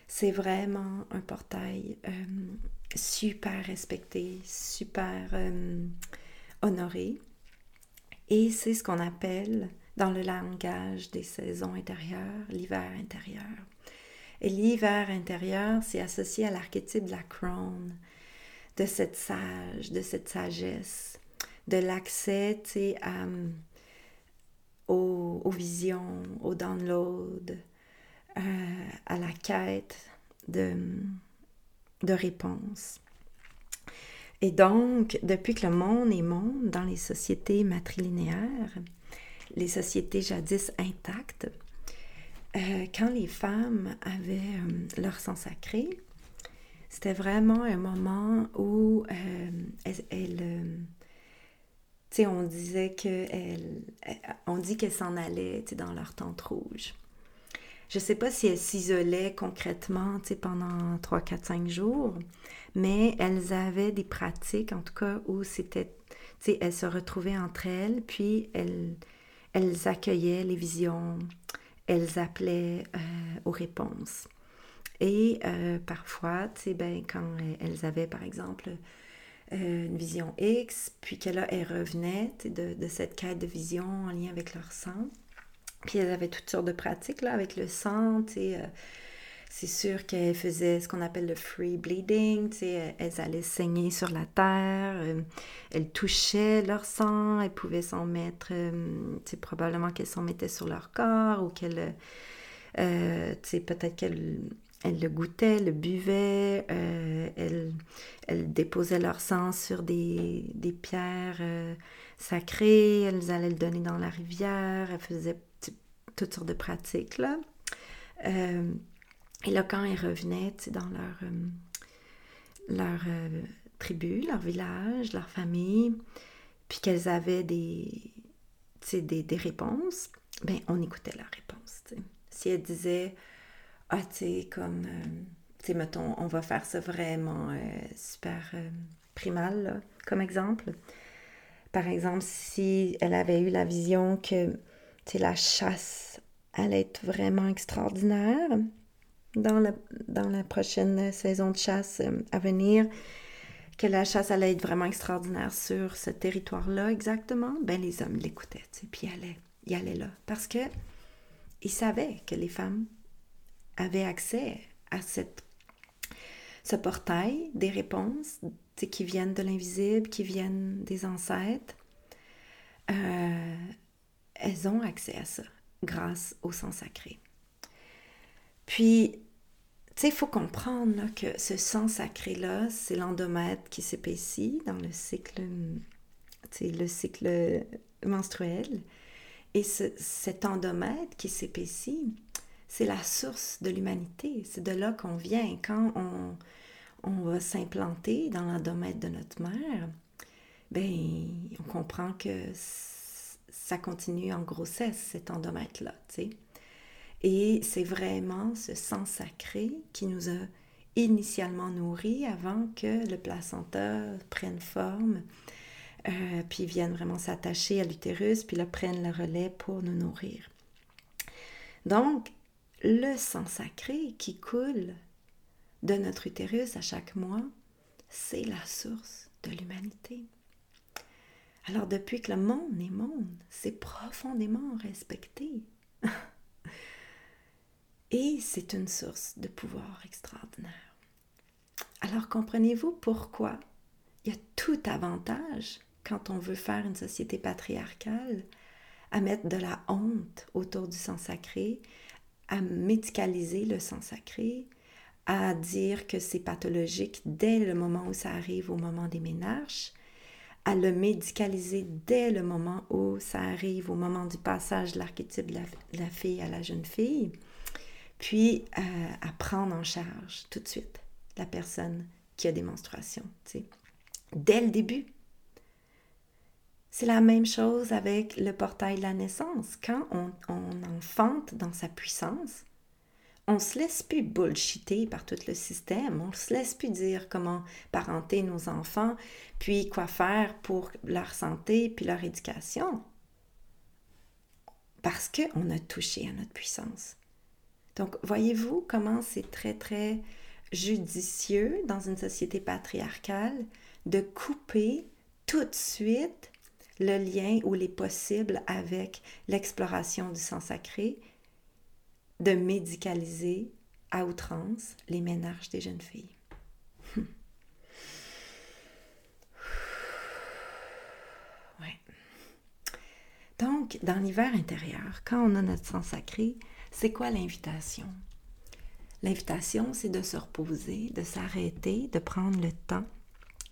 c'est vraiment un portail euh, super respecté, super euh, honoré. Et c'est ce qu'on appelle dans le langage des saisons intérieures, l'hiver intérieur. Et l'hiver intérieur, c'est associé à l'archétype de la crone, de cette sage, de cette sagesse, de l'accès euh, aux, aux, visions, au download, euh, à la quête de, de réponses. Et donc, depuis que le monde est monde dans les sociétés matrilinéaires, les sociétés jadis intactes, euh, quand les femmes avaient leur sang sacré, c'était vraiment un moment où elles on disait qu'elle, on dit qu'elle s'en allait, dans leur tente rouge. Je ne sais pas si elles s'isolaient concrètement, pendant 3, 4, 5 jours, mais elles avaient des pratiques, en tout cas, où c'était, elles se retrouvaient entre elles, puis elles, accueillaient les visions, elles appelaient euh, aux réponses. Et euh, parfois, ben, quand elles avaient, par exemple, euh, une vision X, puis que là, elles revenaient de, de, cette quête de vision en lien avec leur sang. Puis elles avaient toutes sortes de pratiques là, avec le sang. Euh, c'est sûr qu'elles faisaient ce qu'on appelle le free bleeding, sais, elles allaient saigner sur la terre, euh, elles touchaient leur sang, elles pouvaient s'en mettre, tu sais, probablement qu'elles s'en mettaient sur leur corps ou qu'elles, peut-être qu'elles elles le goûtaient, le buvaient, euh, elles, déposaient leur sang sur des, pierres euh, sacrées, elles allaient le donner dans la rivière, elles faisaient toutes sortes de pratiques. Là. Euh, et là, quand elles revenaient dans leur, leur tribu, leur village, leur famille, puis qu'elles avaient des, des, des réponses, ben on écoutait leurs réponses. Si elles disaient ah, tu sais, comme, euh, tu sais, mettons, on va faire ça vraiment euh, super euh, primal, comme exemple. Par exemple, si elle avait eu la vision que, la chasse allait être vraiment extraordinaire dans la, prochaine saison de chasse à venir, que la chasse allait être vraiment extraordinaire sur ce territoire-là exactement, ben les hommes l'écoutaient, tu sais, puis ils allaient, là. Parce que ils savaient que les femmes avait accès à ce portail des réponses qui viennent de l'invisible, qui viennent des ancêtres, euh, elles ont accès à ça grâce au sang sacré. Puis, tu sais, il faut comprendre que ce sang sacré-là, c'est l'endomètre qui s'épaissit dans le cycle, le cycle menstruel. Et ce, cet endomètre qui s'épaissit, c'est la source de l'humanité. C'est de là qu'on vient. Quand on, on va s'implanter dans l'endomètre de notre mère, ben, on comprend que ça continue en grossesse, cet endomètre-là, Et c'est vraiment ce sang sacré qui nous a initialement nourris avant que le placenta prenne forme, euh, puis vienne vraiment s'attacher à l'utérus, puis là prenne le relais pour nous nourrir. Donc, le sang sacré qui coule de notre utérus à chaque mois, c'est la source de l'humanité. Alors depuis que le monde est monde, c'est profondément respecté. Et c'est une source de pouvoir extraordinaire. Alors comprenez-vous pourquoi il y a tout avantage quand on veut faire une société patriarcale à mettre de la honte autour du sang sacré, à médicaliser le sang sacré, à dire que c'est pathologique dès le moment où ça arrive au moment des ménages, à le médicaliser dès le moment où ça arrive, au moment du passage de l'archétype de, la, fille à la jeune fille, puis euh, à prendre en charge tout de suite la personne qui a des menstruations, dès le début. C'est la même chose avec le portail de la naissance. Quand on enfante dans sa puissance, on se laisse plus bullshiter par tout le système. On se laisse plus dire comment parenter nos enfants, puis quoi faire pour leur santé, puis leur éducation. Parce qu'on a touché à notre puissance. Donc, voyez-vous comment c'est très, très judicieux dans une société patriarcale de couper tout de suite le lien ou les possibles avec l'exploration du sang sacré de médicaliser à outrance les ménages des jeunes filles. ouais. Donc, dans l'hiver intérieur, quand on a notre sang sacré, c'est quoi l'invitation? L'invitation, c'est de se reposer, de s'arrêter, de prendre le temps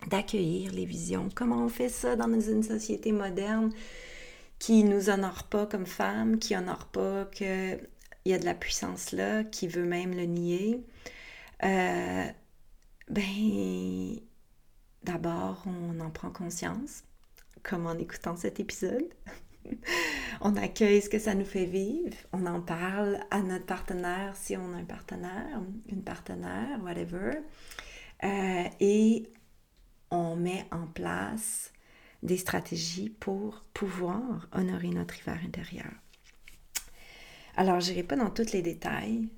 d'accueillir les visions. Comment on fait ça dans une société moderne qui nous honore pas comme femmes, qui honore pas que il y a de la puissance là qui veut même le nier, euh, ben, d'abord, on en prend conscience, comme en écoutant cet épisode. on accueille ce que ça nous fait vivre, on en parle à notre partenaire si on a un partenaire, une partenaire, whatever, euh, et on met en place des stratégies pour pouvoir honorer notre hiver intérieur. Alors, je n'irai pas dans tous les détails.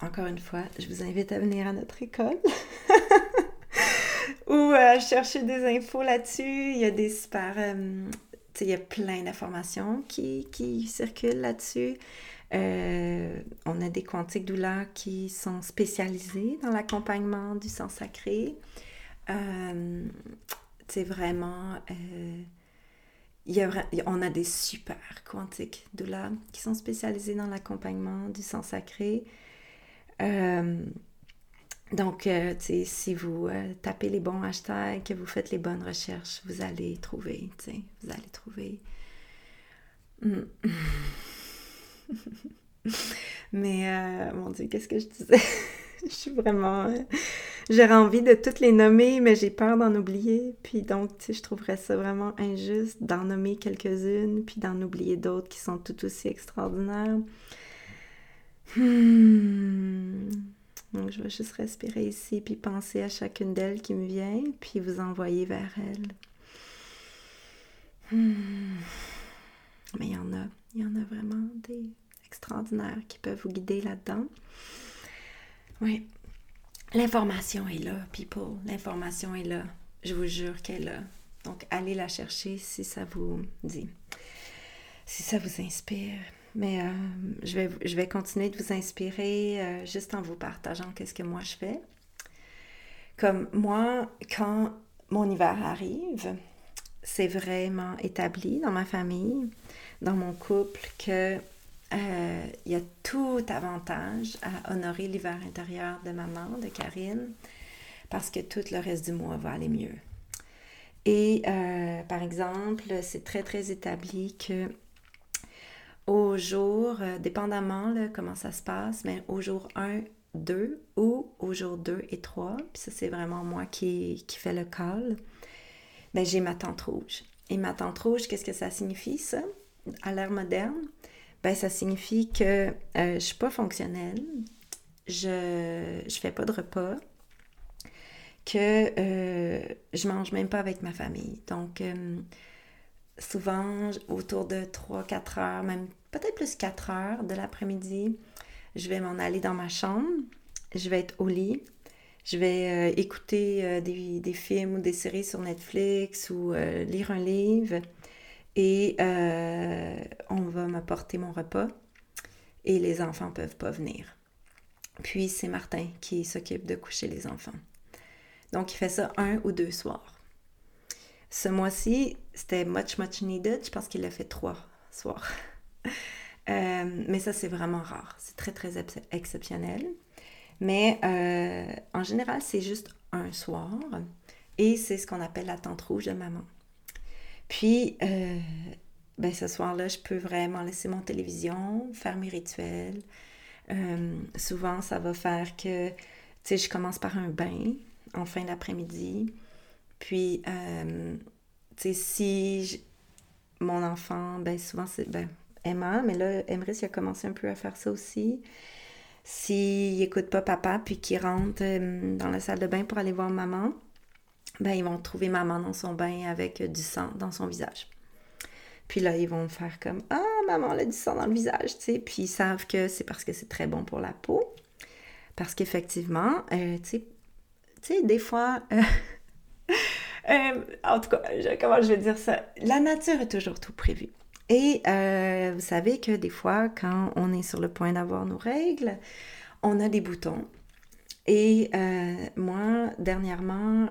Encore une fois, je vous invite à venir à notre école ou à chercher des infos là-dessus. Il y a des super... Euh, il y a plein d'informations qui, qui, circulent là-dessus. Euh, on a des quantiques douleurs qui sont spécialisés dans l'accompagnement du sang sacré. c'est euh, on a des super quantiques de qui sont spécialisés dans l'accompagnement du sang sacré. Euh, donc, euh, si vous euh, tapez les bons hashtags, que vous faites les bonnes recherches, vous allez trouver, vous allez trouver. Hmm. Mais, mon Dieu, qu'est-ce que je disais? je suis vraiment j'aurais envie de toutes les nommer, mais j'ai peur d'en oublier. Puis donc, tu sais, je trouverais ça vraiment injuste d'en nommer quelques-unes, puis d'en oublier d'autres qui sont tout aussi extraordinaires. Hmm. Donc, je vais juste respirer ici, puis penser à chacune d'elles qui me vient, puis vous envoyer vers elles. Hmm. Mais il y en a, il y en a vraiment des extraordinaires qui peuvent vous guider là-dedans. Oui, L'information est là, people. L'information est là. Je vous jure qu'elle est là. Donc, allez la chercher si ça vous dit, si ça vous inspire. Mais euh, je, vais, je vais continuer de vous inspirer euh, juste en vous partageant qu'est-ce que moi je fais. Comme moi, quand mon hiver arrive, c'est vraiment établi dans ma famille, dans mon couple, que euh, il y a tout avantage à honorer l'hiver intérieur de maman, de Karine, parce que tout le reste du mois va aller mieux. Et euh, par exemple, c'est très très établi que au jour, euh, dépendamment de comment ça se passe, mais au jour 1, 2 ou au jour 2 et 3, puis ça c'est vraiment moi qui, qui fais le call, ben, j'ai ma tente rouge. Et ma tente rouge, qu'est-ce que ça signifie ça? À l'ère moderne? Ben, ça signifie que euh, je ne suis pas fonctionnelle, je ne fais pas de repas, que euh, je mange même pas avec ma famille. Donc, euh, souvent, autour de 3-4 heures, même peut-être plus 4 heures de l'après-midi, je vais m'en aller dans ma chambre, je vais être au lit, je vais écouter des, films ou des séries sur Netflix ou lire un livre et on va m'apporter mon repas et les enfants peuvent pas venir. Puis c'est Martin qui s'occupe de coucher les enfants. Donc il fait ça un ou deux soirs. Ce mois-ci, c'était much, much needed. Je pense qu'il l'a fait trois soirs. Euh, mais ça, c'est vraiment rare. C'est très, très exceptionnel. Mais euh, en général, c'est juste un soir. Et c'est ce qu'on appelle la tente rouge de maman. Puis, euh, ben, ce soir-là, je peux vraiment laisser mon télévision, faire mes rituels. souvent, ça va faire que, tu sais, je commence par un bain en fin d'après-midi. Puis, euh, tu sais, si mon enfant, ben souvent c'est ben, Emma, mais là, Emrys, il a commencé un peu à faire ça aussi. S'il n'écoute pas papa, puis qu'il rentre euh, dans la salle de bain pour aller voir maman, ben ils vont trouver maman dans son bain avec du sang dans son visage. Puis là, ils vont faire comme Ah, maman, elle a du sang dans le visage, tu sais. Puis ils savent que c'est parce que c'est très bon pour la peau. Parce qu'effectivement, euh, tu sais, des fois, Euh, en tout cas, comment je vais dire ça? La nature est toujours tout prévu. Et euh, vous savez que des fois, quand on est sur le point d'avoir nos règles, on a des boutons. Et euh, moi, dernièrement,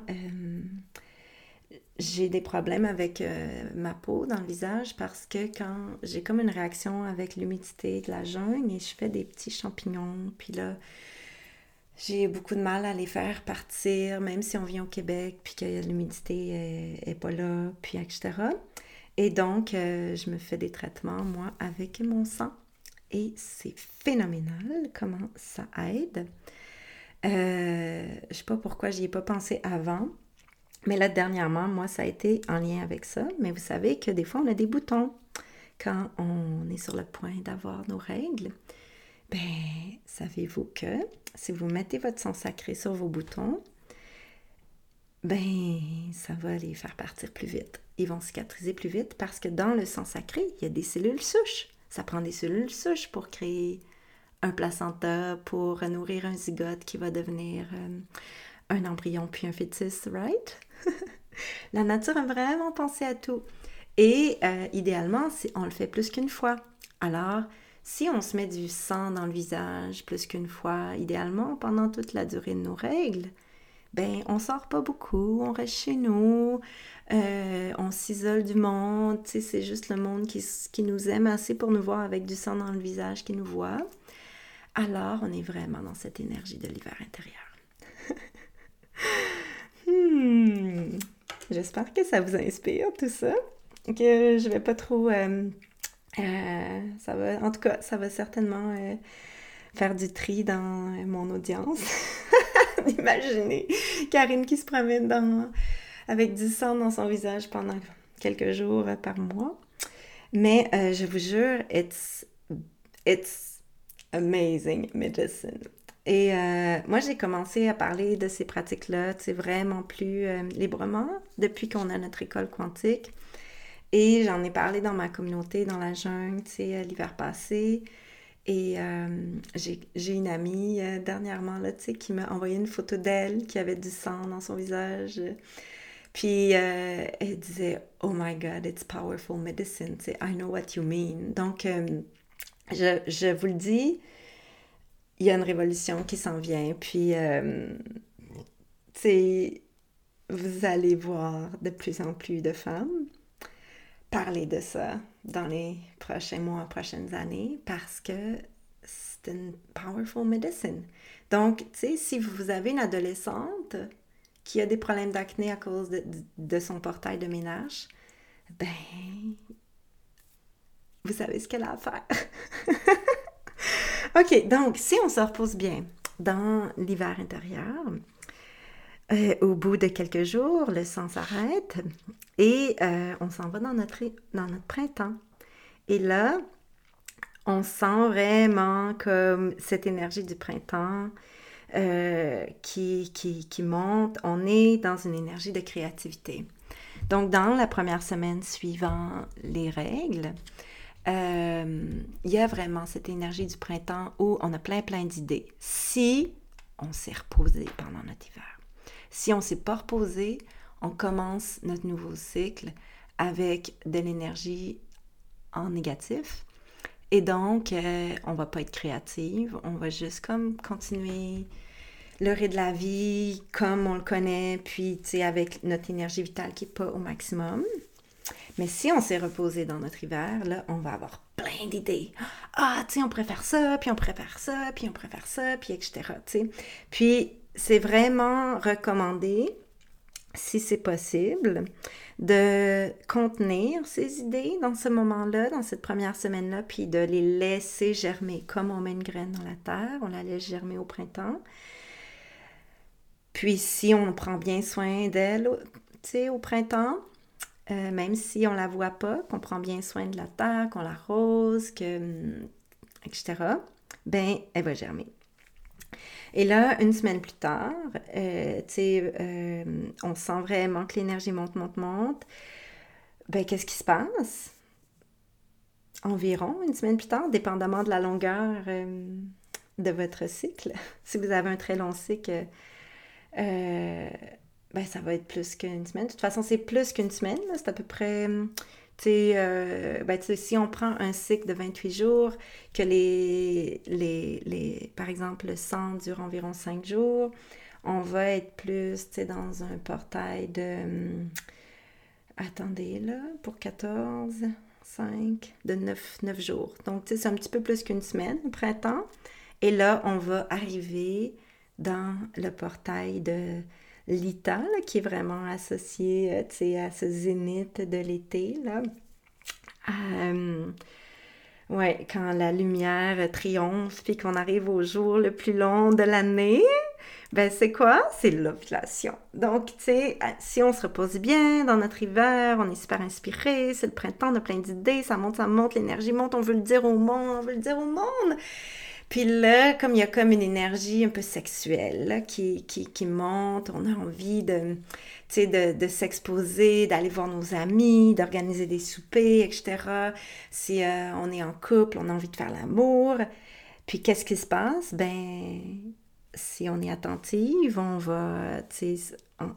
j'ai des problèmes avec ma peau dans le visage parce que quand j'ai comme une réaction avec l'humidité de la jungle et je fais des petits champignons, puis là, j'ai beaucoup de mal à les faire partir, même si on vient au Québec, puis que l'humidité est, pas là, puis etc. Et donc, euh, je me fais des traitements, moi, avec mon sang. Et c'est phénoménal comment ça aide. Euh, je sais pas pourquoi j'y ai pas pensé avant. Mais là, dernièrement, moi, ça a été en lien avec ça. Mais vous savez que des fois, on a des boutons quand on est sur le point d'avoir nos règles. Ben, savez-vous que si vous mettez votre sang sacré sur vos boutons, ben, ça va les faire partir plus vite. Ils vont cicatriser plus vite parce que dans le sang sacré, il y a des cellules souches. Ça prend des cellules souches pour créer un placenta, pour nourrir un zygote qui va devenir euh, un embryon puis un fœtus, right? La nature a vraiment pensé à tout. Et euh, idéalement, on le fait plus qu'une fois. Alors, si on se met du sang dans le visage plus qu'une fois, idéalement pendant toute la durée de nos règles, ben on sort pas beaucoup, on reste chez nous, euh, on s'isole du monde, c'est juste le monde qui, qui, nous aime assez pour nous voir avec du sang dans le visage qui nous voit. Alors, on est vraiment dans cette énergie de l'hiver intérieur. Hmm. J'espère que ça vous inspire tout ça, que je vais pas trop... Euh, euh, ça va, en tout cas, ça va certainement euh, faire du tri dans mon audience. Imaginez Karine qui se promène dans, avec du sang dans son visage pendant quelques jours par mois. Mais je vous jure, it's, it's amazing medicine. Et moi, j'ai commencé à parler de ces pratiques-là, c'est vraiment plus librement depuis qu'on a notre école quantique. Et j'en ai parlé dans ma communauté, dans la jungle, tu sais, l'hiver passé. Et euh, j'ai une amie euh, dernièrement, là, tu sais, qui m'a envoyé une photo d'elle qui avait du sang dans son visage. Puis euh, elle disait, Oh my God, it's powerful medicine. Tu sais, I know what you mean. Donc, je, je, vous le dis, il y a une révolution qui s'en vient. Puis, tu sais, vous allez voir de plus en plus de femmes parler de ça dans les prochains mois, prochaines années, parce que c'est une powerful medicine. Donc, tu sais, si vous avez une adolescente qui a des problèmes d'acné à cause de, son portail de ménage, ben, vous savez ce qu'elle a à faire. OK, donc, si on se repose bien dans l'hiver intérieur, euh, au bout de quelques jours, le sang s'arrête et euh, on s'en va dans notre, dans notre printemps. Et là, on sent vraiment comme cette énergie du printemps euh, qui, qui, qui, monte. On est dans une énergie de créativité. Donc, dans la première semaine suivant les règles, il y a vraiment cette énergie du printemps où on a plein, plein d'idées. Si on s'est reposé pendant notre hiver. Si on ne s'est pas reposé, on commence notre nouveau cycle avec de l'énergie en négatif. Et donc, euh, on va pas être créative, on va juste comme continuer le rythme de la vie comme on le connaît, puis avec notre énergie vitale qui n'est pas au maximum. Mais si on s'est reposé dans notre hiver, là, on va avoir plein d'idées. Ah, tu sais, on préfère ça, puis on préfère ça, puis on préfère ça, puis etc. sais. Puis, c'est vraiment recommandé, si c'est possible, de contenir ces idées dans ce moment-là, dans cette première semaine-là, puis de les laisser germer. Comme on met une graine dans la terre, on la laisse germer au printemps. Puis si on prend bien soin d'elle, tu sais, au printemps, euh, même si on la voit pas, qu'on prend bien soin de la terre, qu'on l'arrose, que, hum, etc., ben, elle va germer. Et là, une semaine plus tard, euh, tu sais, euh, on sent vraiment que l'énergie monte, monte, monte. Ben, qu'est-ce qui se passe? Environ une semaine plus tard, dépendamment de la longueur de votre cycle. si vous avez un très long cycle, ben, ça va être plus qu'une semaine. De toute façon, c'est plus qu'une semaine. C'est à peu près. Euh, ben, si on prend un cycle de 28 jours, que les, les, les, par exemple, le sang dure environ 5 jours, on va être plus dans un portail de. Hum, attendez, là, pour 14, 5, de 9, 9 jours. Donc, c'est un petit peu plus qu'une semaine, au printemps. Et là, on va arriver dans le portail de l'Ita, qui est vraiment associé euh, à ce zénith de l'été. Euh, ouais, quand la lumière triomphe puis qu'on arrive au jour le plus long de l'année, ben c'est quoi? C'est l'ovulation. Donc, tu sais, euh, si on se repose bien dans notre hiver, on est super inspiré, c'est le printemps, on a plein d'idées, ça monte, ça monte, l'énergie monte, on veut le dire au monde, on veut le dire au monde. Puis là, comme il y a comme une énergie un peu sexuelle qui, qui, monte, on a envie de, de, de s'exposer, d'aller voir nos amis, d'organiser des soupers, etc. Si euh, on est en couple, on a envie de faire l'amour. Puis qu'est-ce qui se passe? Ben, si on est attentive, on va,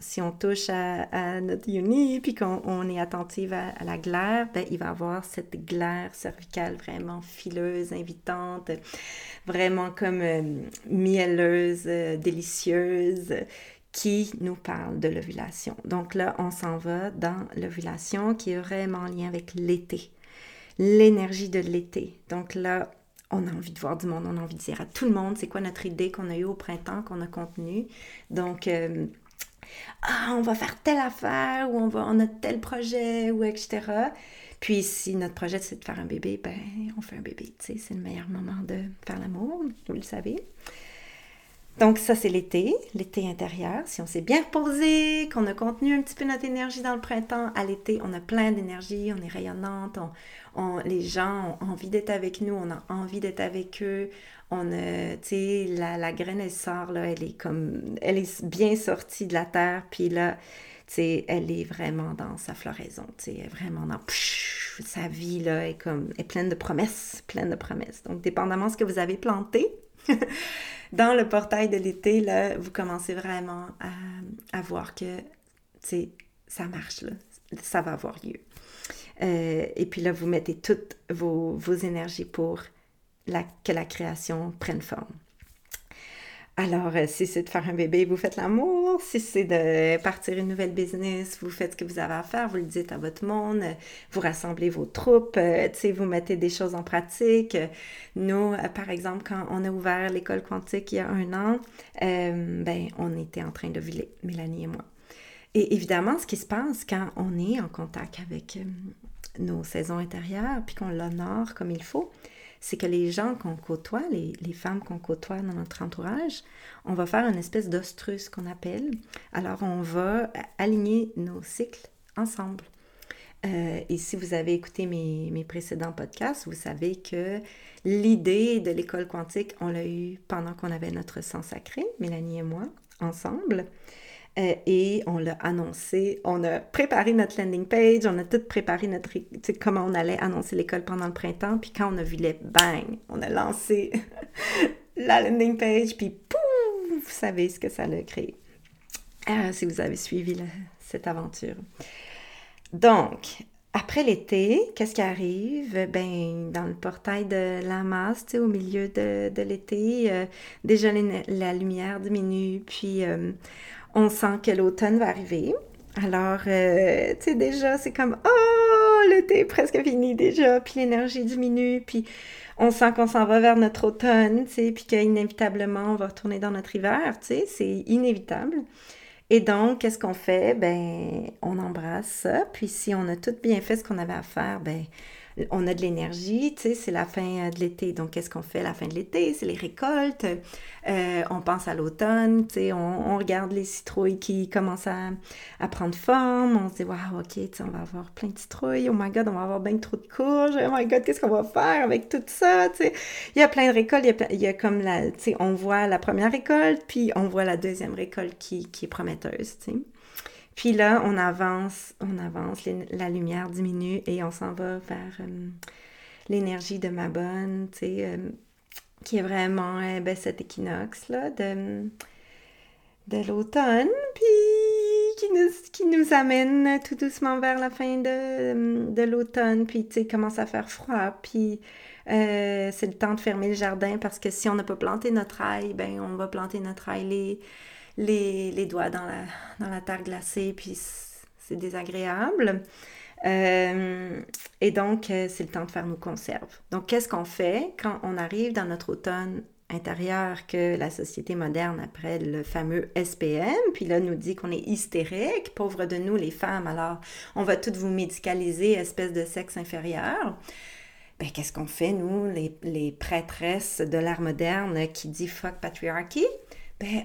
si on touche à, notre yoni, puis qu'on est attentive à, la glaire, ben, il va avoir cette glaire cervicale vraiment fileuse, invitante, vraiment comme euh, mielleuse, euh, délicieuse, qui nous parle de l'ovulation. Donc là, on s'en va dans l'ovulation qui est vraiment en lien avec l'été, l'énergie de l'été. Donc là, on a envie de voir du monde, on a envie de dire à tout le monde c'est quoi notre idée qu'on a eue au printemps, qu'on a contenue. Donc, euh, ah, on va faire telle affaire, ou on, va, on a tel projet, ou etc. Puis si notre projet c'est de faire un bébé, ben on fait un bébé, c'est le meilleur moment de faire l'amour, vous le savez. Donc ça, c'est l'été, l'été intérieur. Si on s'est bien reposé, qu'on a contenu un petit peu notre énergie dans le printemps, à l'été, on a plein d'énergie, on est rayonnante, on, les gens ont envie d'être avec nous, on a envie d'être avec eux. On a, tu sais, la, la, graine, elle sort, là, elle est comme, elle est bien sortie de la terre, puis là, tu sais, elle est vraiment dans sa floraison, tu sais, vraiment dans sa vie, là, est comme, est pleine de promesses, pleine de promesses. Donc, dépendamment de ce que vous avez planté, dans le portail de l'été, là, vous commencez vraiment à, voir que ça marche, là. ça va avoir lieu. Euh, et puis là, vous mettez toutes vos, énergies pour que la création prenne forme. Alors, euh, si c'est de faire un bébé, vous faites l'amour. Si c'est de partir une nouvelle business, vous faites ce que vous avez à faire, vous le dites à votre monde, vous rassemblez vos troupes, euh, vous mettez des choses en pratique. Nous, euh, par exemple, quand on a ouvert l'école quantique il y a un an, ben, on était en train de viler, Mélanie et moi. Et évidemment, ce qui se passe quand on est en contact avec nos saisons intérieures, puis qu'on l'honore comme il faut, c'est que les gens qu'on côtoie, les, femmes qu'on côtoie dans notre entourage, on va faire une espèce d'ostrus qu'on appelle. Alors, on va aligner nos cycles ensemble. Euh, et si vous avez écouté mes, mes, précédents podcasts, vous savez que l'idée de l'école quantique, on l'a eu pendant qu'on avait notre sang sacré, Mélanie et moi, ensemble. Euh, et on l'a annoncé. On a préparé notre landing page, on a tout préparé notre, comment on allait annoncer l'école pendant le printemps. Puis quand on a vu les bang, on a lancé la landing page, puis pouf, vous savez ce que ça a créé. Euh, si vous avez suivi cette aventure. Donc, après l'été, qu'est-ce qui arrive? Ben, dans le portail de la masse, au milieu de, de l'été, euh, déjà la lumière diminue, puis on sent que l'automne va arriver. Alors, euh, tu sais, déjà, c'est comme, oh, l'été est presque fini déjà, puis l'énergie diminue, puis on sent qu'on s'en va vers notre automne, tu sais, puis qu'inévitablement, on va retourner dans notre hiver, tu sais, c'est inévitable. Et donc, qu'est-ce qu'on fait? Ben, on embrasse ça. Puis si on a tout bien fait ce qu'on avait à faire, ben, on a de l'énergie, c'est la fin euh, de l'été. Donc, qu'est-ce qu'on fait la fin de l'été? C'est les récoltes. Euh, on pense à l'automne, tu on, regarde les citrouilles qui commencent à, prendre forme. On se dit, waouh, ok, tu sais, on va avoir plein de citrouilles. Oh my god, on va avoir bien trop de courges. Oh my god, qu'est-ce qu'on va faire avec tout ça, tu sais? Il y a plein de récoltes. Il y a, comme la, tu on voit la première récolte, puis on voit la deuxième récolte qui, qui est prometteuse. Puis là, on avance, on avance, la lumière diminue et on s'en va vers euh, l'énergie de ma bonne, tu sais, euh, qui est vraiment euh, ben, cet équinoxe-là de, de l'automne, puis qui nous, qui nous amène tout doucement vers la fin de, de l'automne, puis tu sais, commence à faire froid, puis c'est le temps de fermer le jardin parce que si on n'a pas planté notre ail, ben on va planter notre ail les, doigts dans la, dans la terre glacée, puis c'est désagréable. Euh, et donc, euh, c'est le temps de faire nos conserves. Donc, qu'est-ce qu'on fait quand on arrive dans notre automne intérieur que la société moderne après le fameux SPM, puis là nous dit qu'on est hystérique, pauvre de nous les femmes, alors on va toutes vous médicaliser, espèce de sexe inférieur. Ben, qu'est-ce qu'on fait, nous, les, les prêtresses de l'art moderne qui dit fuck patriarchy? ben,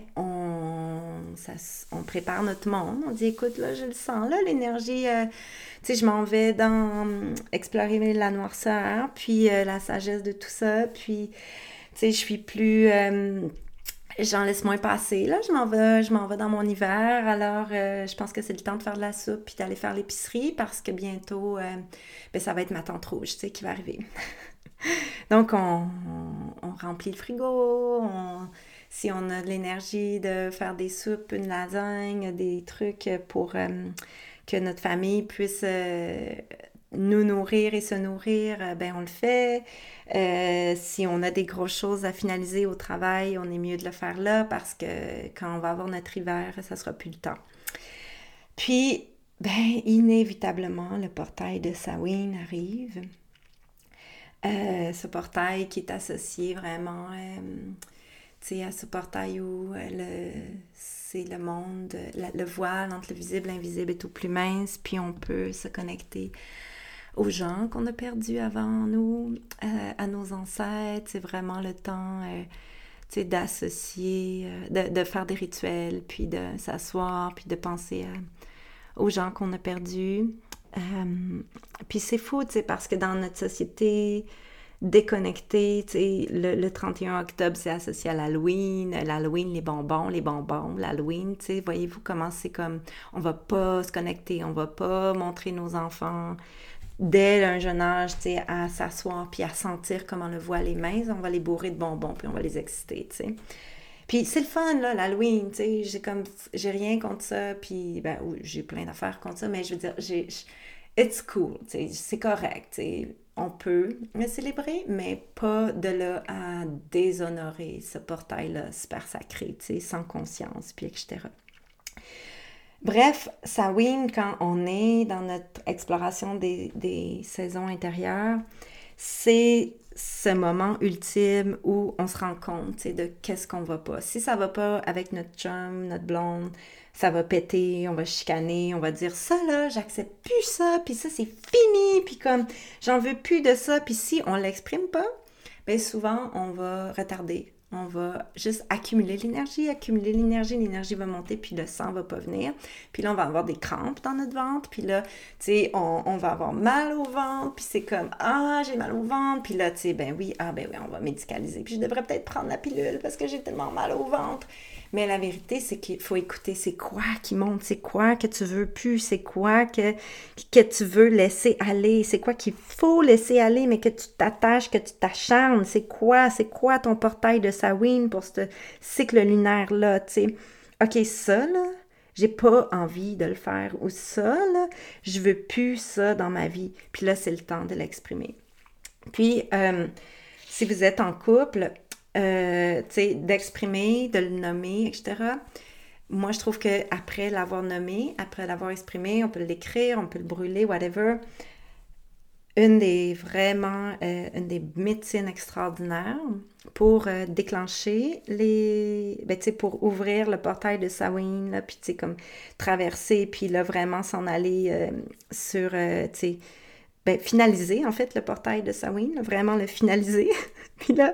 on prépare notre monde. On dit, écoute, là, je le sens, là, l'énergie. Euh, tu sais, je m'en vais dans explorer la noirceur, puis euh, la sagesse de tout ça, puis, tu sais, je suis plus. Euh, j'en laisse moins passer, là. Je m'en vais, je m'en vais dans mon hiver. Alors, je pense que c'est le temps de faire de la soupe, puis d'aller faire l'épicerie, parce que bientôt, ben, ça va être ma tante rouge, tu sais, qui va arriver. Donc, on, remplit le frigo, si on a de l'énergie de faire des soupes, une lasagne, des trucs pour euh, que notre famille puisse euh, nous nourrir et se nourrir, euh, ben on le fait. si on a des grosses choses à finaliser au travail, on est mieux de le faire là parce que quand on va avoir notre hiver, ça sera plus le temps. Puis, ben, inévitablement, le portail de Samhain arrive. ce portail qui est associé vraiment à ce portail où euh, c'est le monde, le voile entre le visible et l'invisible est tout plus mince, puis on peut se connecter aux gens qu'on a perdus avant nous, euh, à nos ancêtres. C'est vraiment le temps euh, d'associer, de, faire des rituels, puis de s'asseoir, puis de penser aux gens qu'on a perdus. puis c'est fou, parce que dans notre société, déconnecté. Le, le 31 octobre, c'est associé à l'Halloween. L'Halloween, les bonbons, les bonbons, l'Halloween. Voyez-vous comment c'est comme on va pas se connecter, on va pas montrer nos enfants dès un jeune âge à s'asseoir puis à sentir comment le voit les mains. On va les bourrer de bonbons puis on va les exciter. sais. Puis c'est le fun, là, l'Halloween, tu sais, j'ai comme, j'ai rien contre ça, puis, ben, j'ai plein d'affaires contre ça, mais je veux dire, j'ai, it's cool, tu sais, c'est correct, tu sais, on peut le célébrer, mais pas de là à déshonorer ce portail-là super sacré, tu sais, sans conscience, puis etc. Bref, Samhain, quand on est dans notre exploration des, des saisons intérieures, c'est ce moment ultime où on se rend compte de qu'est-ce qu'on va pas. Si ça va pas avec notre chum, notre blonde, ça va péter, on va chicaner, on va dire ça là, j'accepte plus ça, puis ça c'est fini, puis comme j'en veux plus de ça, puis si on l'exprime pas, bien souvent on va retarder, on va juste accumuler l'énergie, accumuler l'énergie, l'énergie va monter, puis le sang va pas venir. Puis là, on va avoir des crampes dans notre ventre, puis là, tu sais, on, on, va avoir mal au ventre, puis c'est comme, ah, j'ai mal au ventre, puis là, tu sais, ben oui, ah, ben oui, on va médicaliser. Puis je devrais peut-être prendre la pilule parce que j'ai tellement mal au ventre. Mais la vérité, c'est qu'il faut écouter c'est quoi qui monte, c'est quoi que tu veux plus, c'est quoi que, tu veux laisser aller, c'est quoi qu'il faut laisser aller, mais que tu t'attaches, que tu t'acharnes, c'est quoi, c'est quoi ton portail de Sawin pour ce cycle lunaire-là, tu sais? OK, ça, là, j'ai pas envie de le faire, ou ça, là, je veux plus ça dans ma vie. Puis là, c'est le temps de l'exprimer. Puis, euh, si vous êtes en couple, euh, d'exprimer, de le nommer, etc. Moi, je trouve qu'après l'avoir nommé, après l'avoir exprimé, on peut l'écrire, on peut le brûler, whatever. Une des vraiment, euh, une des médecines extraordinaires pour euh, déclencher les, ben, pour ouvrir le portail de Samhain, là, puis comme traverser, puis là, vraiment s'en aller sur, tu ben, finaliser en fait le portail de Samhain, vraiment le finaliser. puis là,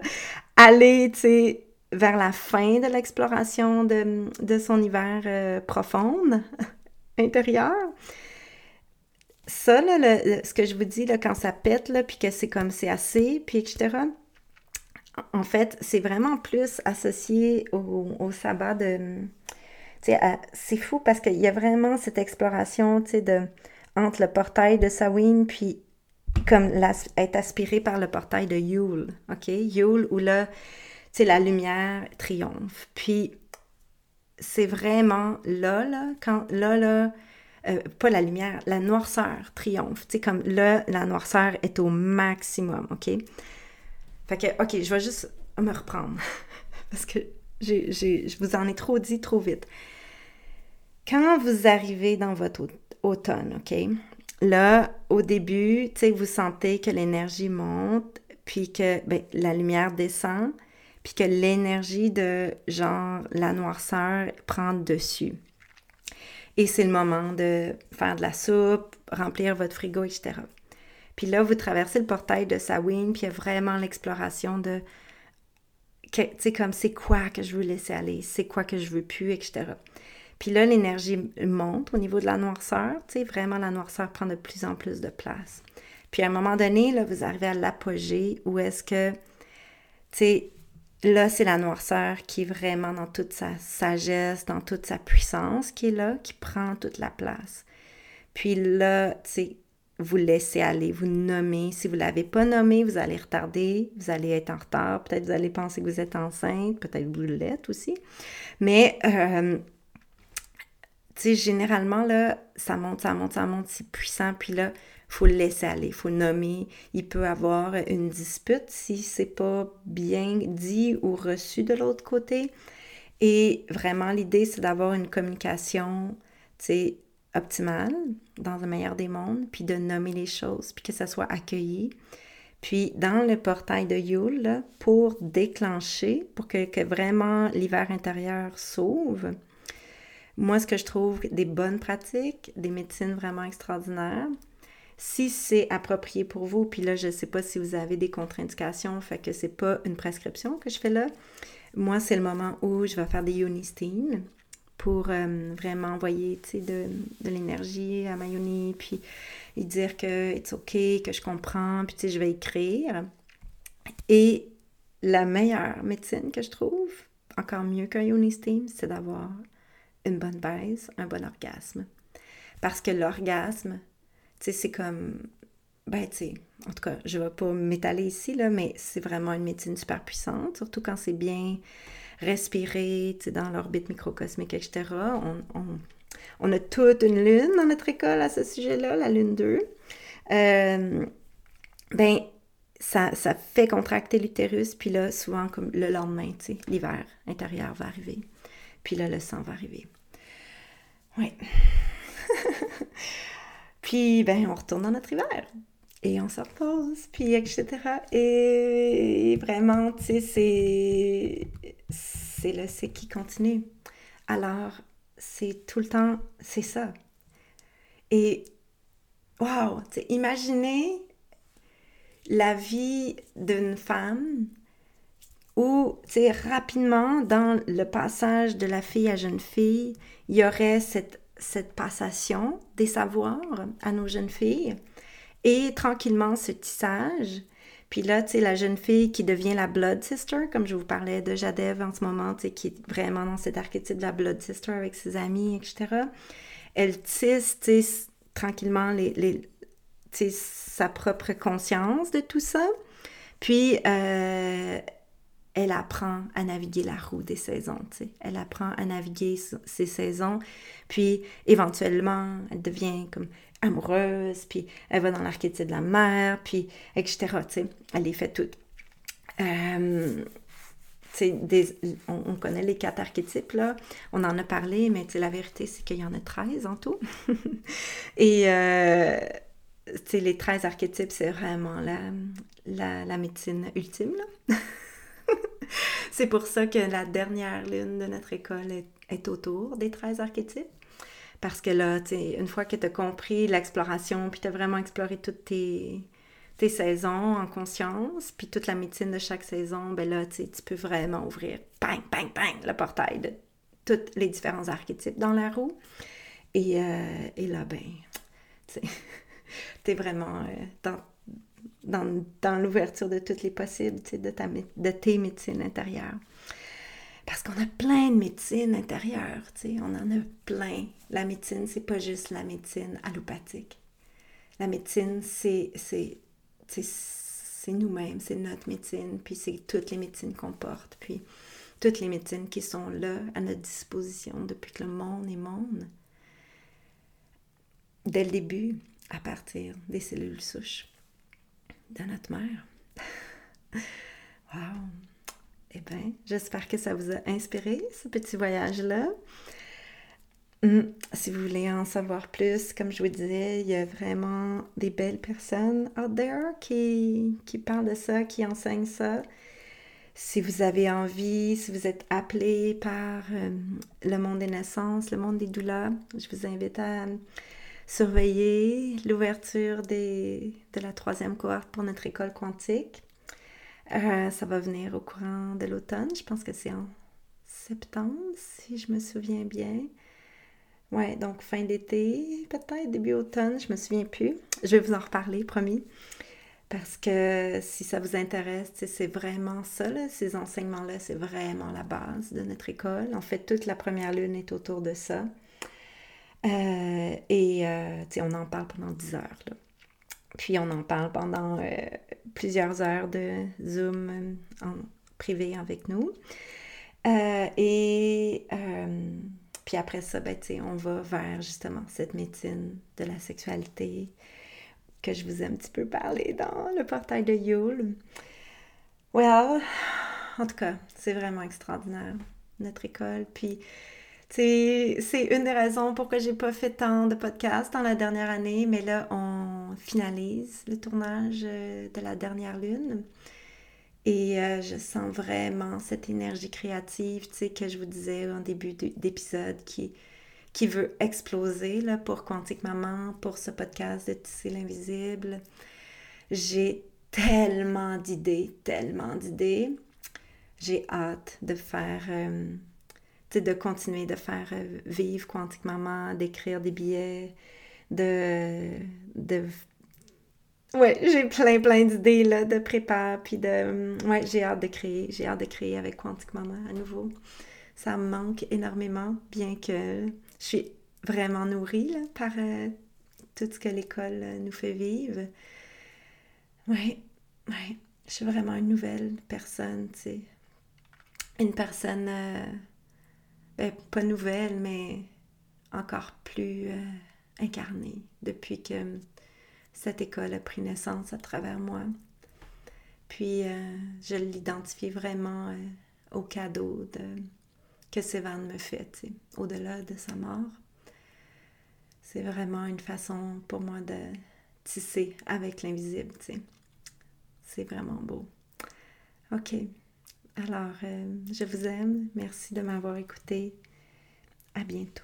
aller, tu sais, vers la fin de l'exploration de, son hiver euh, profonde intérieur. Ça, là, ce que je vous dis, là, quand ça pète, là, puis que c'est comme c'est assez, puis etc., en fait, c'est vraiment plus associé au, sabbat de... C'est fou parce qu'il y a vraiment cette exploration, tu sais, de entre le portail de Samhain puis comme être aspiré par le portail de Yule, OK? Yule où là, sais, la lumière triomphe. Puis c'est vraiment là, là, quand là, là, euh, pas la lumière, la noirceur triomphe. Tu sais, comme là, la noirceur est au maximum, OK? Fait que, OK, je vais juste me reprendre parce que je vous en ai trop dit trop vite. Quand vous arrivez dans votre automne, OK? Là, au début, tu sais, vous sentez que l'énergie monte, puis que ben, la lumière descend, puis que l'énergie de genre la noirceur prend dessus. Et c'est le moment de faire de la soupe, remplir votre frigo, etc. Puis là, vous traversez le portail de Sawin, puis il y a vraiment l'exploration de, tu sais, comme c'est quoi que je veux laisser aller, c'est quoi que je veux plus, etc. Puis là, l'énergie monte au niveau de la noirceur. Tu sais, vraiment, la noirceur prend de plus en plus de place. Puis à un moment donné, là, vous arrivez à l'apogée où est-ce que, tu sais, là, c'est la noirceur qui est vraiment dans toute sa sagesse, dans toute sa puissance qui est là, qui prend toute la place. Puis là, tu sais, vous laissez aller, vous nommez. Si vous ne l'avez pas nommé, vous allez retarder, vous allez être en retard. Peut-être vous allez penser que vous êtes enceinte, peut-être vous l'êtes aussi. Mais euh, généralement, là, ça monte, ça monte, ça monte, c'est puissant, puis là, faut le laisser aller, faut nommer. Il peut avoir une dispute si c'est pas bien dit ou reçu de l'autre côté. Et vraiment, l'idée, c'est d'avoir une communication, tu sais, optimale, dans le meilleur des mondes, puis de nommer les choses, puis que ça soit accueilli. Puis dans le portail de Yule, pour déclencher, pour que, que vraiment l'hiver intérieur s'ouvre, moi, ce que je trouve des bonnes pratiques, des médecines vraiment extraordinaires, si c'est approprié pour vous, puis là, je ne sais pas si vous avez des contre-indications, fait que c'est pas une prescription que je fais là. Moi, c'est le moment où je vais faire des yoni pour euh, vraiment envoyer de, de l'énergie à ma yoni, puis lui dire que c'est OK, que je comprends, puis je vais écrire. Et la meilleure médecine que je trouve, encore mieux qu'un yoni c'est d'avoir une bonne baise, un bon orgasme. Parce que l'orgasme, tu sais, c'est comme, ben, tu sais, en tout cas, je ne vais pas m'étaler ici, là, mais c'est vraiment une médecine super puissante, surtout quand c'est bien respiré, tu sais, dans l'orbite microcosmique, etc. On, on, a toute une lune dans notre école à ce sujet-là, la lune 2. Euh, ben, ça, ça, fait contracter l'utérus, puis là, souvent, comme le lendemain, tu sais, l'hiver intérieur va arriver. Puis là, le sang va arriver. Oui. puis, ben, on retourne dans notre hiver. Et on se repose, puis etc. Et vraiment, tu sais, c'est... C'est le c'est qui continue. Alors, c'est tout le temps, c'est ça. Et, wow, imaginez la vie d'une femme où, tu sais, rapidement, dans le passage de la fille à jeune fille, il y aurait cette, cette passation des savoirs à nos jeunes filles et tranquillement ce tissage, Puis là, tu sais, la jeune fille qui devient la Blood Sister, comme je vous parlais de Jadev en ce moment, tu sais, qui est vraiment dans cet archétype de la Blood Sister avec ses amis, etc. Elle tisse, tu sais, tranquillement les, les sa propre conscience de tout ça. Puis, euh, elle apprend à naviguer la roue des saisons. Elle apprend à naviguer ces saisons, puis éventuellement, elle devient comme amoureuse, puis elle va dans l'archétype de la mère, puis etc.. Elle les fait toutes. On, connaît les quatre archétypes. On en a parlé, mais la vérité, c'est qu'il y en a 13 en tout. Et euh, les 13 archétypes, c'est vraiment la, médecine ultime. c'est pour ça que la dernière lune de notre école est, autour des 13 archétypes. Parce que là, une fois que tu as compris l'exploration, puis tu as vraiment exploré toutes tes, saisons en conscience, puis toute la médecine de chaque saison, ben là, tu peux vraiment ouvrir, bang, bang, bang, le portail de tous les différents archétypes dans la roue. Et, euh, là, ben, tu es vraiment euh, dans, l'ouverture de toutes les possibles de, ta, de tes médecines intérieures. Parce qu'on a plein de médecines intérieures, on en a plein. La médecine, c'est pas juste la médecine allopathique. La médecine, c'est nous-mêmes, c'est notre médecine, puis c'est toutes les médecines qu'on porte, puis toutes les médecines qui sont là à notre disposition depuis que le monde est monde. Dès le début, à partir des cellules souches de notre mère. wow! Eh bien, j'espère que ça vous a inspiré, ce petit voyage-là. Hmm, si vous voulez en savoir plus, comme je vous disais, il y a vraiment des belles personnes out there qui, parlent de ça, qui enseignent ça. Si vous avez envie, si vous êtes appelé par euh, le monde des naissances, le monde des douleurs, je vous invite à surveiller l'ouverture de la troisième cohorte pour notre école quantique. Euh, ça va venir au courant de l'automne. Je pense que c'est en septembre, si je me souviens bien. Ouais, donc fin d'été, peut-être début automne, je me souviens plus. Je vais vous en reparler, promis. Parce que si ça vous intéresse, c'est vraiment ça, ces enseignements-là, c'est vraiment la base de notre école. En fait, toute la première lune est autour de ça. Euh, et euh, on en parle pendant 10 heures. Puis on en parle pendant euh, plusieurs heures de Zoom en privé avec nous. et puis après ça, ben, on va vers justement cette médecine de la sexualité que je vous ai un petit peu parlé dans le portail de Yule. Well, en tout cas, c'est vraiment extraordinaire, notre école. Puis c'est une des raisons pourquoi j'ai pas fait tant de podcasts dans la dernière année, mais là, on finalise le tournage euh, de la dernière lune. Et euh, je sens vraiment cette énergie créative, tu sais, que je vous disais en début d'épisode, qui, veut exploser là, pour Quantique Maman, pour ce podcast de Tisser l'invisible. J'ai tellement d'idées, tellement d'idées. J'ai hâte de faire... Euh, de continuer de faire euh, vivre Quantique Maman, d'écrire des billets, de, de Ouais, j'ai plein, plein d'idées là, de prépa, puis de... Ouais, j'ai hâte de créer, j'ai hâte de créer avec Quantique Maman à nouveau. Ça me manque énormément, bien que je suis vraiment nourrie là, par euh, tout ce que l'école euh, nous fait vivre. Ouais, ouais, je suis vraiment une nouvelle personne, tu sais. Une personne ben, pas nouvelle, mais encore plus euh, incarnée depuis que cette école a pris naissance à travers moi. Puis euh, je l'identifie vraiment euh, au cadeau de, que Sévan me fait, au-delà de sa mort. C'est vraiment une façon pour moi de tisser avec l'invisible. C'est vraiment beau. OK. Alors, euh, je vous aime. Merci de m'avoir écouté. À bientôt.